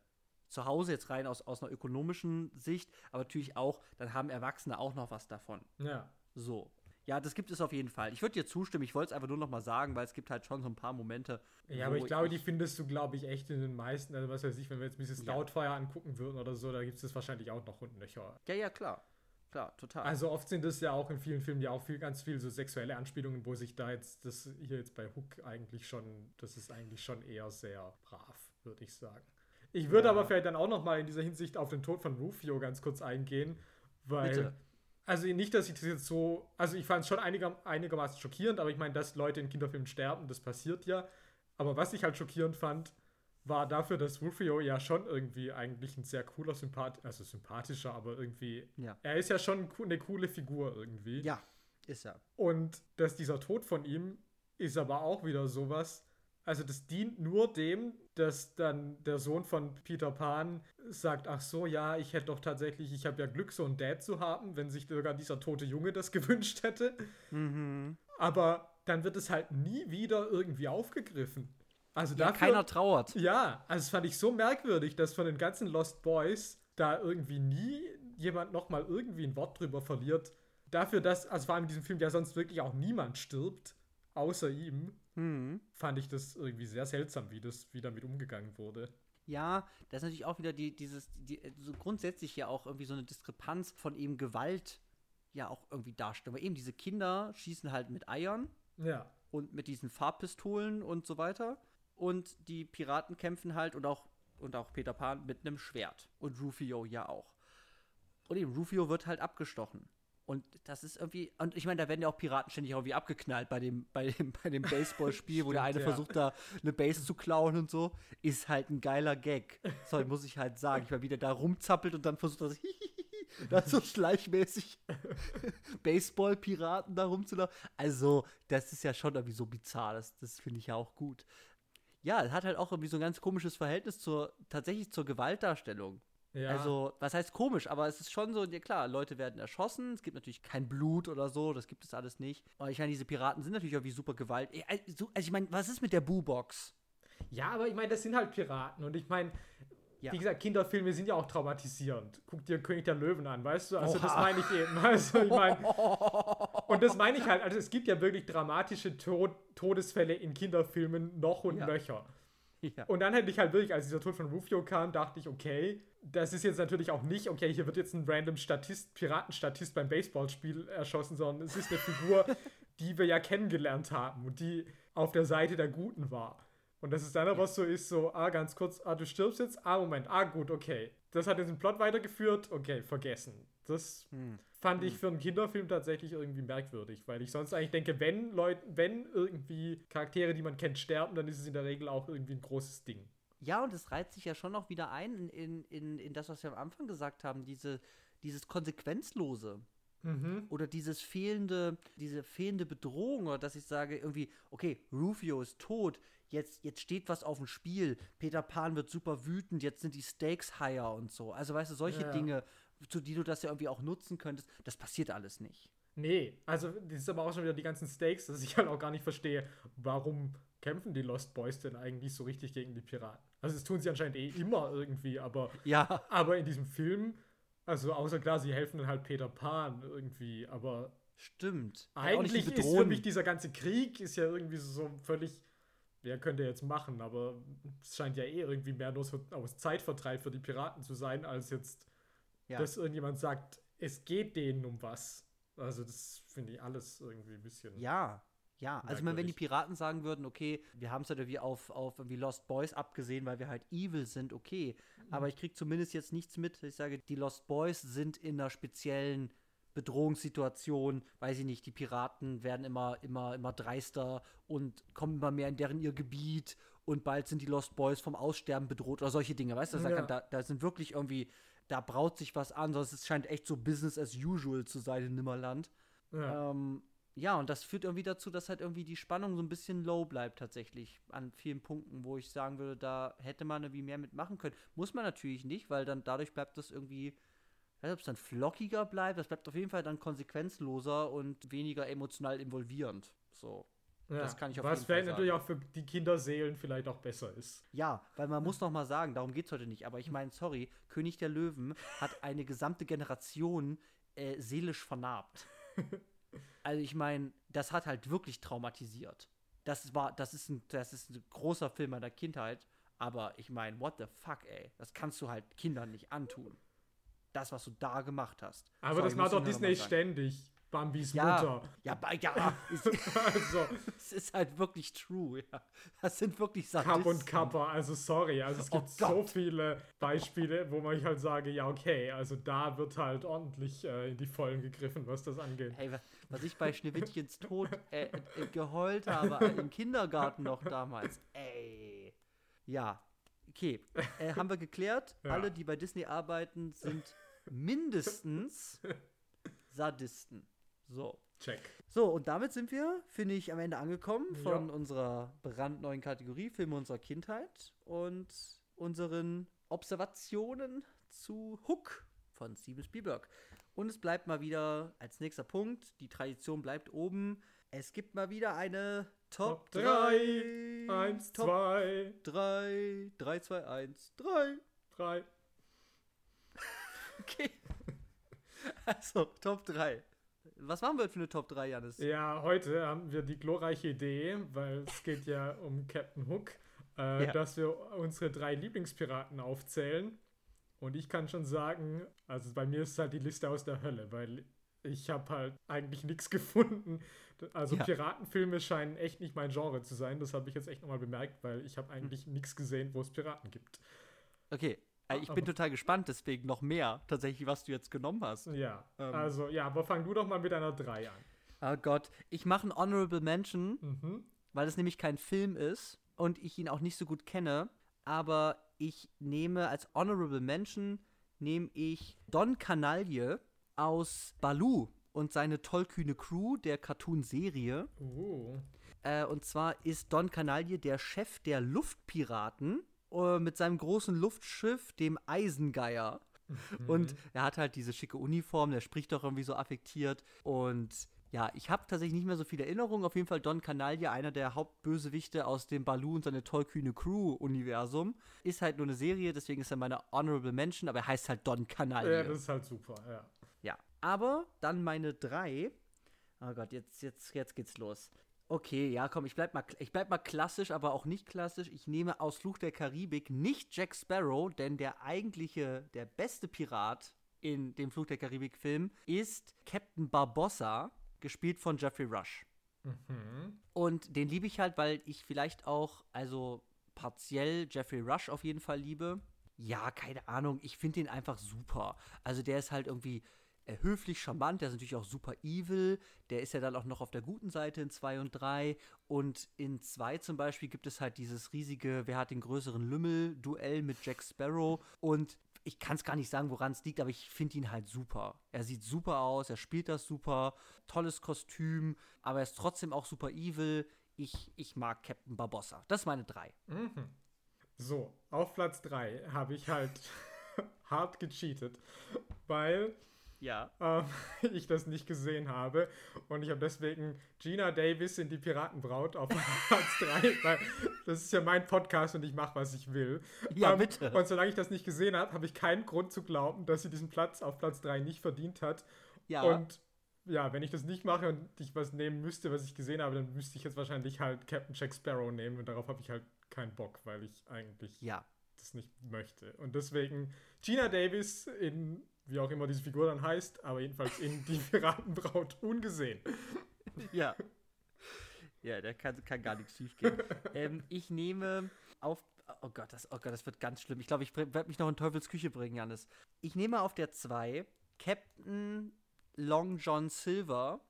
zu Hause jetzt rein aus, aus einer ökonomischen Sicht, aber natürlich auch, dann haben Erwachsene auch noch was davon. ja. So. Ja, das gibt es auf jeden Fall. Ich würde dir zustimmen, ich wollte es einfach nur noch mal sagen, weil es gibt halt schon so ein paar Momente. Ja, aber ich glaube, die findest du, glaube ich, echt in den meisten, also was weiß ich, wenn wir jetzt Mrs. Ja. Doubtfire angucken würden oder so, da gibt es das wahrscheinlich auch noch und nöcher. Ja, ja, klar. Klar, total. Also oft sind es ja auch in vielen Filmen ja auch viel, ganz viel so sexuelle Anspielungen, wo sich da jetzt, das hier jetzt bei Hook eigentlich schon, das ist eigentlich schon eher sehr brav, würde ich sagen. Ich würde Ja. aber vielleicht dann auch noch mal in dieser Hinsicht auf den Tod von Rufio ganz kurz eingehen, weil Bitte. Also nicht, dass ich das jetzt so, also ich fand es schon einiger, einigermaßen schockierend, aber ich meine, dass Leute in Kinderfilmen sterben, das passiert ja. Aber was ich halt schockierend fand, war dafür, dass Rufio ja schon irgendwie eigentlich ein sehr cooler Sympath, also sympathischer, aber irgendwie, Ja. er ist ja schon eine coole Figur irgendwie. Ja, ist er. Und dass dieser Tod von ihm ist aber auch wieder sowas. Also das dient nur dem, dass dann der Sohn von Peter Pan sagt, ach so, ja, ich hätte doch tatsächlich, ich habe ja Glück, so einen Dad zu haben, wenn sich sogar dieser tote Junge das gewünscht hätte. Mhm. Aber dann wird es halt nie wieder irgendwie aufgegriffen. Also Ja, dafür, keiner trauert. ja, also das fand ich so merkwürdig, dass von den ganzen Lost Boys da irgendwie nie jemand nochmal irgendwie ein Wort drüber verliert. Dafür, dass, also vor allem in diesem Film ja sonst wirklich auch niemand stirbt, außer ihm, Mhm. fand ich das irgendwie sehr seltsam, wie das wie damit umgegangen wurde. Ja, das ist natürlich auch wieder die, dieses, die, so grundsätzlich ja auch irgendwie so eine Diskrepanz von eben Gewalt ja auch irgendwie darstellen. Weil eben diese Kinder schießen halt mit Eiern Ja. und mit diesen Farbpistolen und so weiter. Und die Piraten kämpfen halt und auch, und auch Peter Pan mit einem Schwert. Und Rufio ja auch. Und eben, Rufio wird halt abgestochen. Und das ist irgendwie, und ich meine, da werden ja auch Piraten ständig irgendwie abgeknallt bei dem, bei dem, bei dem Baseballspiel, wo der eine ja. versucht, da eine Base zu klauen und so. Ist halt ein geiler Gag. Sorry, muss ich halt sagen. Ich meine, wie der da rumzappelt und dann versucht er so, da so schleichmäßig Baseball-Piraten da rumzulaufen. Also, das ist ja schon irgendwie so bizarr. Das, das finde ich ja auch gut. Ja, es hat halt auch irgendwie so ein ganz komisches Verhältnis zur, tatsächlich zur Gewaltdarstellung. Ja. Also, was heißt komisch, aber es ist schon so, ja klar, Leute werden erschossen, es gibt natürlich kein Blut oder so, das gibt es alles nicht. Aber ich meine, diese Piraten sind natürlich irgendwie super Gewalt. Also, also ich meine, was ist mit der Boo-Box? ja, aber ich meine, das sind halt Piraten und ich meine, Ja. wie gesagt, Kinderfilme sind ja auch traumatisierend. Guck dir König der Löwen an, weißt du? Also das Oha. meine ich eben. Also ich meine, und das meine ich halt, also es gibt ja wirklich dramatische Tod Todesfälle in Kinderfilmen noch und Ja. nöcher. Ja. Und dann hätte ich halt wirklich, als dieser Tod von Rufio kam, dachte ich, okay, das ist jetzt natürlich auch nicht, okay, hier wird jetzt ein random Statist, Piratenstatist beim Baseballspiel erschossen, sondern es ist eine Figur, die wir ja kennengelernt haben und die auf der Seite der Guten war. Und dass es dann aber so ist, so, ah, ganz kurz, ah, du stirbst jetzt, ah, Moment, ah, gut, okay. Das hat jetzt den Plot weitergeführt, okay, vergessen. Das Hm. fand ich für einen Kinderfilm tatsächlich irgendwie merkwürdig, weil ich sonst eigentlich denke, wenn Leute, wenn irgendwie Charaktere, die man kennt, sterben, dann ist es in der Regel auch irgendwie ein großes Ding. Ja, und es reiht sich ja schon noch wieder ein in, in, in, in das, was wir am Anfang gesagt haben, diese, dieses Konsequenzlose. Mhm. Oder dieses fehlende, diese fehlende Bedrohung, oder dass ich sage, irgendwie, okay, Rufio ist tot, jetzt, jetzt steht was auf dem Spiel, Peter Pan wird super wütend, jetzt sind die Stakes higher und so. Also, weißt du, solche Ja. Dinge, zu die du das ja irgendwie auch nutzen könntest, das passiert alles nicht. Nee, also das ist aber auch schon wieder die ganzen Stakes, dass ich halt auch gar nicht verstehe, warum kämpfen die Lost Boys denn eigentlich so richtig gegen die Piraten? Also das tun sie anscheinend eh immer irgendwie, aber, Ja, aber in diesem Film, also außer klar, sie helfen dann halt Peter Pan irgendwie, aber stimmt. Eigentlich ist für mich dieser ganze Krieg ist ja irgendwie so völlig, wer könnte jetzt machen, aber es scheint ja eh irgendwie mehr nur so aus Zeitvertreib für die Piraten zu sein, als jetzt, Ja. dass irgendjemand sagt, es geht denen um was. Also das finde ich alles irgendwie ein bisschen. Ja, ja. Also, ich meine, wenn die. Piraten sagen würden, okay, wir haben es halt irgendwie auf, auf irgendwie Lost Boys abgesehen, weil wir halt evil sind, okay. Aber ich krieg zumindest jetzt nichts mit. Ich sage, die Lost Boys sind in einer speziellen Bedrohungssituation, weiß ich nicht, die Piraten werden immer, immer, immer dreister und kommen immer mehr in deren ihr Gebiet und bald sind die Lost Boys vom Aussterben bedroht oder solche Dinge, weißt du? Da, Ja. kann- da, da sind wirklich irgendwie, da braut sich was an, sonst es scheint echt so Business as usual zu sein in Nimmerland. Ja. Ähm, ja, und das führt irgendwie dazu, dass halt irgendwie die Spannung so ein bisschen low bleibt tatsächlich an vielen Punkten, wo ich sagen würde, da hätte man irgendwie mehr mitmachen können. Muss man natürlich nicht, weil dann dadurch bleibt das irgendwie, ich weiß nicht, ob es dann flockiger bleibt, das bleibt auf jeden Fall dann konsequenzloser und weniger emotional involvierend. So. Ja. das kann ich auf Was jeden Fall vielleicht natürlich auch für die Kinderseelen vielleicht auch besser ist. Ja, weil man muss noch mal sagen, darum geht es heute nicht, aber ich meine, sorry, König der Löwen hat eine gesamte Generation äh, seelisch vernarbt. Also ich meine, das hat halt wirklich traumatisiert. Das war, das ist ein, das ist ein großer Film meiner Kindheit, aber ich meine, what the fuck, ey, das kannst du halt Kindern nicht antun. Das, was du da gemacht hast. Aber Sorry, das macht doch Disney ständig. Bambis Ja, Mutter. ja, ja, es, Also, es ist halt wirklich true, ja. Das sind wirklich Kapp Sadisten. und Kappa, also sorry. Also es Oh gibt so Gott. viele Beispiele, wo man halt sage, ja, okay, also da wird halt ordentlich äh, in die Vollen gegriffen, was das angeht. Hey, was, was ich bei Schneewittchens Tod äh, äh, geheult habe äh, im Kindergarten noch damals. Ey. Ja, okay. Äh, haben wir geklärt. Ja. Alle, die bei Disney arbeiten, sind mindestens Sadisten. So. Check. So, und damit sind wir, finde ich, am Ende angekommen von Ja. unserer brandneuen Kategorie Filme unserer Kindheit und unseren Observationen zu Hook von Steven Spielberg. Und es bleibt mal wieder als nächster Punkt, die Tradition bleibt oben. Es gibt mal wieder eine Top, Top 3. 3, 1, Top 2, 3, 3, 2, 1, 3. 3. Okay. Also, Top 3. Was machen wir heute für eine Top 3, Janis? Ja, heute haben wir die glorreiche Idee, weil es geht ja um Captain Hook, äh, Ja. dass wir unsere drei Lieblingspiraten aufzählen. Und ich kann schon sagen, also bei mir ist es halt die Liste aus der Hölle, weil ich habe halt eigentlich nichts gefunden. Also Ja. Piratenfilme scheinen echt nicht mein Genre zu sein. Das habe ich jetzt echt nochmal bemerkt, weil ich Hm. habe eigentlich nichts gesehen, wo es Piraten gibt. Okay. Äh, Ich bin total gespannt, deswegen noch mehr, tatsächlich, was du jetzt genommen hast. Ja, Ähm. also ja, aber fang du doch mal mit einer 3 an. Oh Gott. Ich mache ein Honorable Mention, Mhm. weil es nämlich kein Film ist und ich ihn auch nicht so gut kenne. Aber ich nehme als Honorable Mention, nehme ich Don Canaille aus Baloo und seine tollkühne Crew der Cartoon-Serie. Uh. Äh, und zwar ist Don Canaille der Chef der Luftpiraten äh, mit seinem großen Luftschiff, dem Eisengeier. Und er hat halt diese schicke Uniform, der spricht doch irgendwie so affektiert. Und ja, ich habe tatsächlich nicht mehr so viele Erinnerungen. Auf jeden Fall Don Canaille, einer der Hauptbösewichte aus dem Baloo und seine tollkühne Crew-Universum. Ist halt nur eine Serie, deswegen ist er meine Honorable Mention, aber er heißt halt Don Canaille. Ja, das ist halt super, ja. Ja, aber dann meine drei. Oh Gott, jetzt, jetzt, jetzt geht's los. Okay, ja, komm, ich bleib, mal, ich bleib mal klassisch, aber auch nicht klassisch. Ich nehme aus Fluch der Karibik nicht Jack Sparrow, denn der eigentliche, der beste Pirat in dem Fluch der Karibik-Film ist Captain Barbossa, gespielt von Jeffrey Rush. Mhm. Und den liebe ich halt, weil ich vielleicht auch, also partiell Jeffrey Rush auf jeden Fall liebe. Ja, keine Ahnung, ich finde den einfach super. Also der ist halt irgendwie höflich, charmant, der ist natürlich auch super evil. Der ist ja dann auch noch auf der guten Seite in 2 und 3. Und in 2 zum Beispiel gibt es halt dieses riesige, wer hat den größeren Lümmel-Duell mit Jack Sparrow. Und ich kann es gar nicht sagen, woran es liegt, aber ich finde ihn halt super. Er sieht super aus, er spielt das super, tolles Kostüm, aber er ist trotzdem auch super evil. Ich, ich mag Captain Barbossa. Das ist meine drei. Mhm. So, auf Platz 3 habe ich halt hart gecheatet, weil Ja. ähm, ich das nicht gesehen habe. Und ich habe deswegen Gina Davis in die Piratenbraut auf Platz 3, weil das ist ja mein Podcast und ich mache, was ich will. Ja, Ähm, bitte. Und solange ich das nicht gesehen habe, habe ich keinen Grund zu glauben, dass sie diesen Platz auf Platz 3 nicht verdient hat. Ja. Und ja, wenn ich das nicht mache und ich was nehmen müsste, was ich gesehen habe, dann müsste ich jetzt wahrscheinlich halt Captain Jack Sparrow nehmen und darauf habe ich halt keinen Bock, weil ich eigentlich ja. das nicht möchte. Und deswegen Gina Davis in, wie auch immer diese Figur dann heißt, aber jedenfalls in Die Piratenbraut ungesehen. Ja. Ja, da kann, kann gar nichts schief gehen. ähm, ich nehme auf. Oh Gott, das, oh Gott, das wird ganz schlimm. Ich glaube, ich werde mich noch in Teufels Küche bringen, Janis. Ich nehme auf der 2 Captain Long John Silver.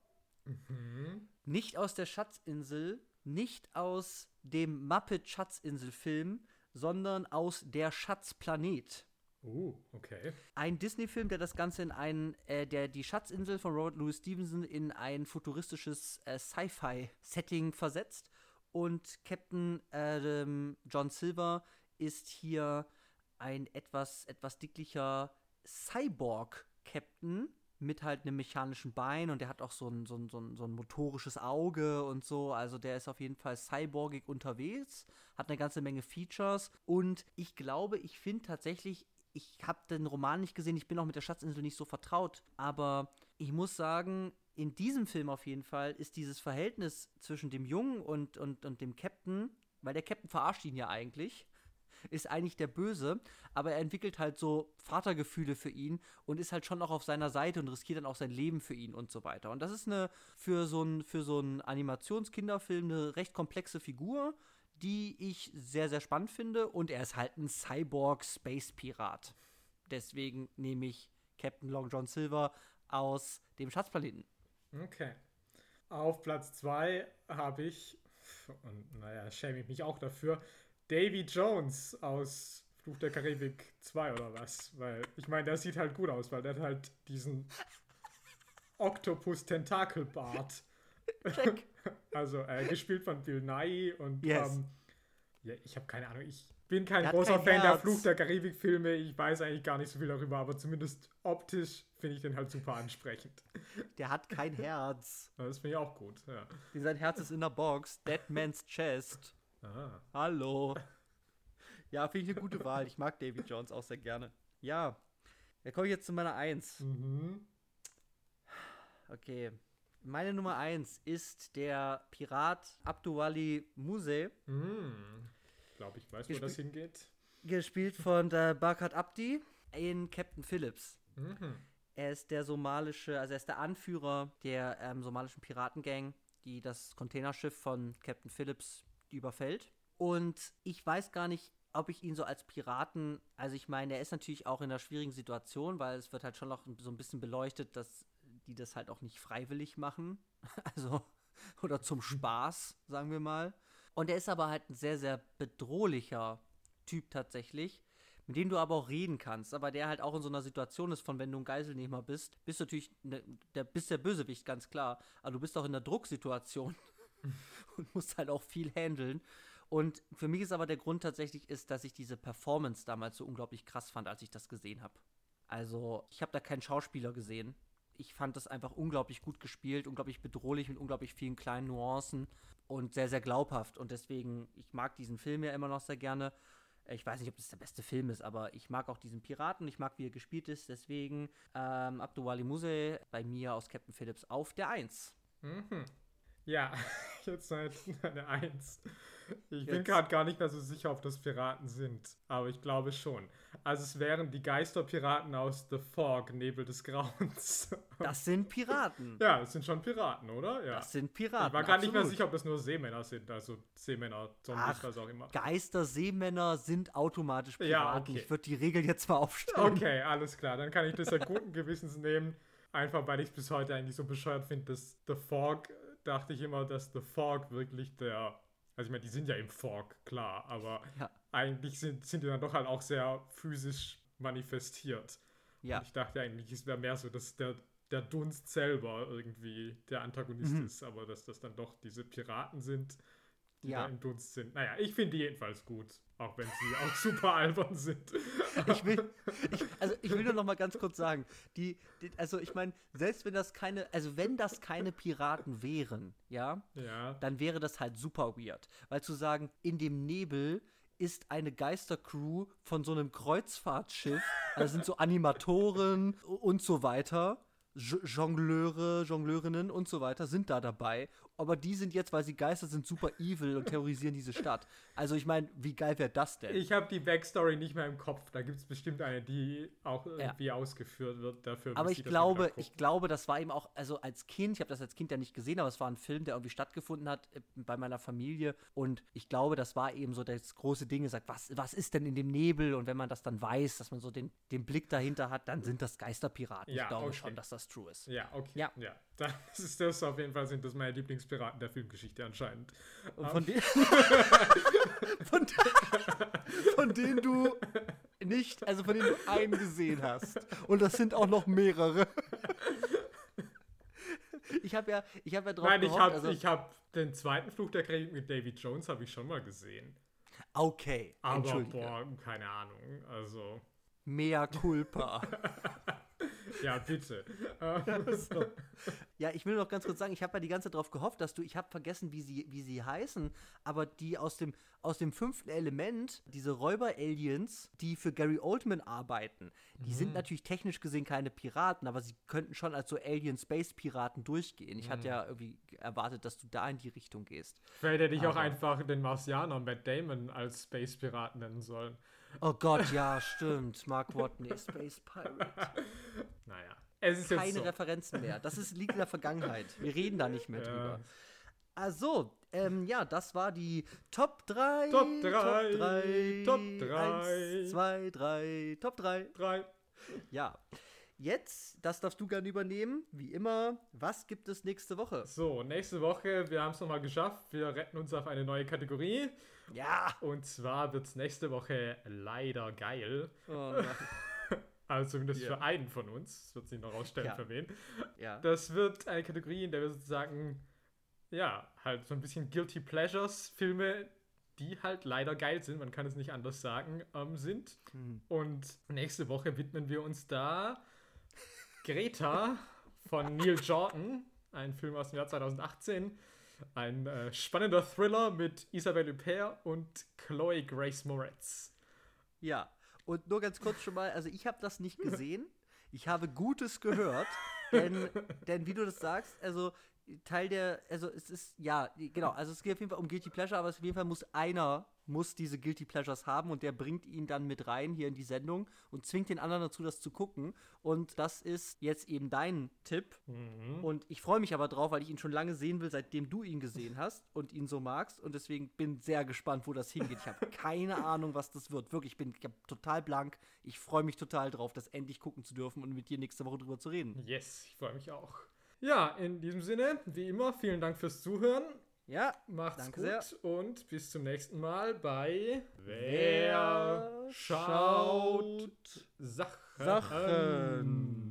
Mhm. Nicht aus der Schatzinsel, nicht aus dem Muppet Schatzinsel-Film, sondern aus Der Schatzplanet. Uh, okay. Ein Disney-Film, der das Ganze in einen, äh, der die Schatzinsel von Robert Louis Stevenson in ein futuristisches äh, Sci-Fi-Setting versetzt. Und Captain ähm, John Silver ist hier ein etwas, etwas dicklicher Cyborg-Captain mit halt einem mechanischen Bein und der hat auch so ein, so, ein, so, ein, so ein motorisches Auge und so. Also der ist auf jeden Fall cyborgig unterwegs, hat eine ganze Menge Features und ich glaube, ich finde tatsächlich, ich habe den Roman nicht gesehen, ich bin auch mit der Schatzinsel nicht so vertraut, aber ich muss sagen, in diesem Film auf jeden Fall ist dieses Verhältnis zwischen dem Jungen und, und, und dem Captain, weil der Captain verarscht ihn ja eigentlich, ist eigentlich der Böse, aber er entwickelt halt so Vatergefühle für ihn und ist halt schon auch auf seiner Seite und riskiert dann auch sein Leben für ihn und so weiter. Und das ist eine für so einen für so einen Animationskinderfilm eine recht komplexe Figur, die ich sehr sehr spannend finde und er ist halt ein Cyborg Space Pirat. Deswegen nehme ich Captain Long John Silver aus dem Schatzplaneten. Okay. Auf Platz 2 habe ich, und naja, schäme ich mich auch dafür, Davy Jones aus Fluch der Karibik 2 oder was. Weil, ich meine, der sieht halt gut aus, weil der hat halt diesen Oktopus-Tentakelbart. Also, äh, gespielt von Bill Nye und Yes. ähm, ja, ich habe keine Ahnung, ich bin kein Er hat großer kein Fan der Herz. Fluch der Karibik-Filme. Ich weiß eigentlich gar nicht so viel darüber, aber zumindest optisch finde ich den halt super ansprechend. Der hat kein Herz. Das finde ich auch gut, ja. Sein Herz ist in der Box. Dead Man's Chest. Ah. Hallo. Ja, finde ich eine gute Wahl. Ich mag Davy Jones auch sehr gerne. Ja. Da komme ich jetzt zu meiner Eins. Mhm. Okay. Meine Nummer eins ist der Pirat Abduwali Muse. Ich glaube, ich weiß, wo das hingeht. gespielt von der Barkat Abdi in Captain Phillips. Mhm. Er ist der somalische, also er ist der Anführer der ähm, somalischen Piratengang, die das Containerschiff von Captain Phillips überfällt. Und ich weiß gar nicht, ob ich ihn so als Piraten, also ich meine, er ist natürlich auch in einer schwierigen Situation, weil es wird halt schon noch so ein bisschen beleuchtet, dass die das halt auch nicht freiwillig machen. Also, oder zum Spaß, sagen wir mal. Und er ist aber halt ein sehr, sehr bedrohlicher Typ tatsächlich, mit dem du aber auch reden kannst, aber der halt auch in so einer Situation ist, von wenn du ein Geiselnehmer bist, bist du natürlich ne, der, bist der Bösewicht, ganz klar. Aber du bist auch in einer Drucksituation und musst halt auch viel handeln. Und für mich ist aber der Grund tatsächlich ist, dass ich diese Performance damals so unglaublich krass fand, als ich das gesehen habe. Also, ich habe da keinen Schauspieler gesehen. Ich fand das einfach unglaublich gut gespielt, unglaublich bedrohlich mit unglaublich vielen kleinen Nuancen und sehr, sehr glaubhaft. Und deswegen, ich mag diesen Film ja immer noch sehr gerne. Ich weiß nicht, ob das der beste Film ist, aber ich mag auch diesen Piraten. Ich mag, wie er gespielt ist. Deswegen ähm, Abduwali Muse bei mir aus Captain Phillips auf der 1. Mhm. Ja, jetzt halt eine Eins. Ich bin Jetzt- gerade gar nicht mehr so sicher, ob das Piraten sind, aber ich glaube schon. Also es wären die Geisterpiraten aus The Fog, Nebel des Grauens. Das sind Piraten. ja, das sind schon Piraten, oder? Ja. Das sind Piraten. ich war gerade nicht mehr sicher, ob das nur Seemänner sind, also Seemänner, Zombies, was auch immer. Geister, Seemänner sind automatisch Ja, Piraten. okay. Ich würde die Regel jetzt mal aufstellen. Okay, alles klar. Dann kann ich das ja guten Gewissens nehmen. Einfach weil ich es bis heute eigentlich so bescheuert finde, dass The Fog, dachte ich immer, dass The Fog wirklich der. Also ich meine, die sind ja im Fog, klar, aber Ja. eigentlich sind, sind die dann doch halt auch sehr physisch manifestiert. Ja. Und ich dachte eigentlich, es wäre mehr so, dass der, der Dunst selber irgendwie der Antagonist Mhm. ist, aber dass das dann doch diese Piraten sind, die Ja. da im Dunst sind. Naja, ich finde die jedenfalls gut, auch wenn sie auch super albern sind. Ich will, ich, also ich will nur noch mal ganz kurz sagen, die, die also ich meine, selbst wenn das keine, also wenn das keine Piraten wären, ja, Ja. dann wäre das halt super weird, weil zu sagen, in dem Nebel ist eine Geistercrew von so einem Kreuzfahrtschiff, also sind so Animatoren und so weiter. Jo- Jongleure, Jongleurinnen und so weiter sind da dabei. Aber die sind jetzt, weil sie Geister sind, super evil und terrorisieren diese Stadt. Also ich meine, wie geil wäre das denn? Ich habe die Backstory nicht mehr im Kopf. Da gibt es bestimmt eine, die auch irgendwie ausgeführt wird dafür. Aber ich glaube, ich glaube, das war eben auch, also als Kind, ich habe das als Kind ja nicht gesehen, aber es war ein Film, der irgendwie stattgefunden hat äh, bei meiner Familie. Und ich glaube, das war eben so das große Ding, gesagt, was, was ist denn in dem Nebel? Und wenn man das dann weiß, dass man so den, den Blick dahinter hat, dann sind das Geisterpiraten. Ja, ich glaube okay. schon, dass das true ist. Ja, okay. Ja. ja. Das ist das auf jeden Fall sind das meine Lieblingspiraten der Filmgeschichte anscheinend. Und von, de von, de von denen du nicht, also von denen du einen gesehen hast. Und das sind auch noch mehrere. Ich habe ja, ich habe ja drauf Nein, ich habe also, ich hab den zweiten Fluch der Karibik mit David Jones habe ich schon mal gesehen. okay, Aber boah, keine Ahnung. Also Mea culpa. Ja, bitte. so. Ja, ich will noch ganz kurz sagen, ich habe ja die ganze Zeit darauf gehofft, dass du, ich habe vergessen, wie sie, wie sie heißen, aber die aus dem, aus dem fünften Element, diese Räuber-Aliens, die für Gary Oldman arbeiten, die mhm. sind natürlich technisch gesehen keine Piraten, aber sie könnten schon als so Alien-Space-Piraten durchgehen. Ich mhm. hatte ja irgendwie erwartet, dass du da in die Richtung gehst. Vielleicht hätte ich aber. auch einfach den Marsianer Matt Damon als Space-Piraten nennen sollen. Oh Gott, ja, stimmt. Mark Watney, Space Pirate. Naja. Es ist Keine so. Referenzen mehr. Das ist, liegt in der Vergangenheit. Wir reden da nicht mehr ja. drüber. Also, ähm, ja, das war die Top 3. Top 3. Top 3. 1, 2, 3. Top 3. 3. Ja. Jetzt, das darfst du gerne übernehmen. Wie immer, was gibt es nächste Woche? So, nächste Woche, wir haben es nochmal geschafft. Wir retten uns auf eine neue Kategorie. Ja. Und zwar wird es nächste Woche leider geil. Oh also zumindest yeah. für einen von uns. Das wird sich noch rausstellen, ja. für wen. Ja. Das wird eine Kategorie, in der wir sozusagen, ja, halt so ein bisschen Guilty Pleasures Filme, die halt leider geil sind, man kann es nicht anders sagen, ähm, sind. Mhm. Und nächste Woche widmen wir uns da Greta von Neil Jordan, ein Film aus dem Jahr 2018. Ein äh, spannender Thriller mit Isabelle Huppert und Chloe Grace Moretz. Ja, und nur ganz kurz schon mal, also ich habe das nicht gesehen. Ich habe Gutes gehört. denn, denn wie du das sagst, also Teil der, also es ist, ja, genau, also es geht auf jeden Fall um Guilty Pleasure, aber auf jeden Fall muss einer muss diese Guilty Pleasures haben und der bringt ihn dann mit rein hier in die Sendung und zwingt den anderen dazu, das zu gucken. Und das ist jetzt eben dein Tipp. Mhm. Und ich freue mich aber drauf, weil ich ihn schon lange sehen will, seitdem du ihn gesehen hast und ihn so magst. Und deswegen bin sehr gespannt, wo das hingeht. Ich habe keine Ahnung, was das wird. Wirklich, ich bin ich total blank. Ich freue mich total drauf, das endlich gucken zu dürfen und mit dir nächste Woche drüber zu reden. Yes, ich freue mich auch. Ja, in diesem Sinne, wie immer, vielen Dank fürs Zuhören. Ja, macht's danke gut sehr. und bis zum nächsten Mal bei Wer schaut Sachen. Sachen.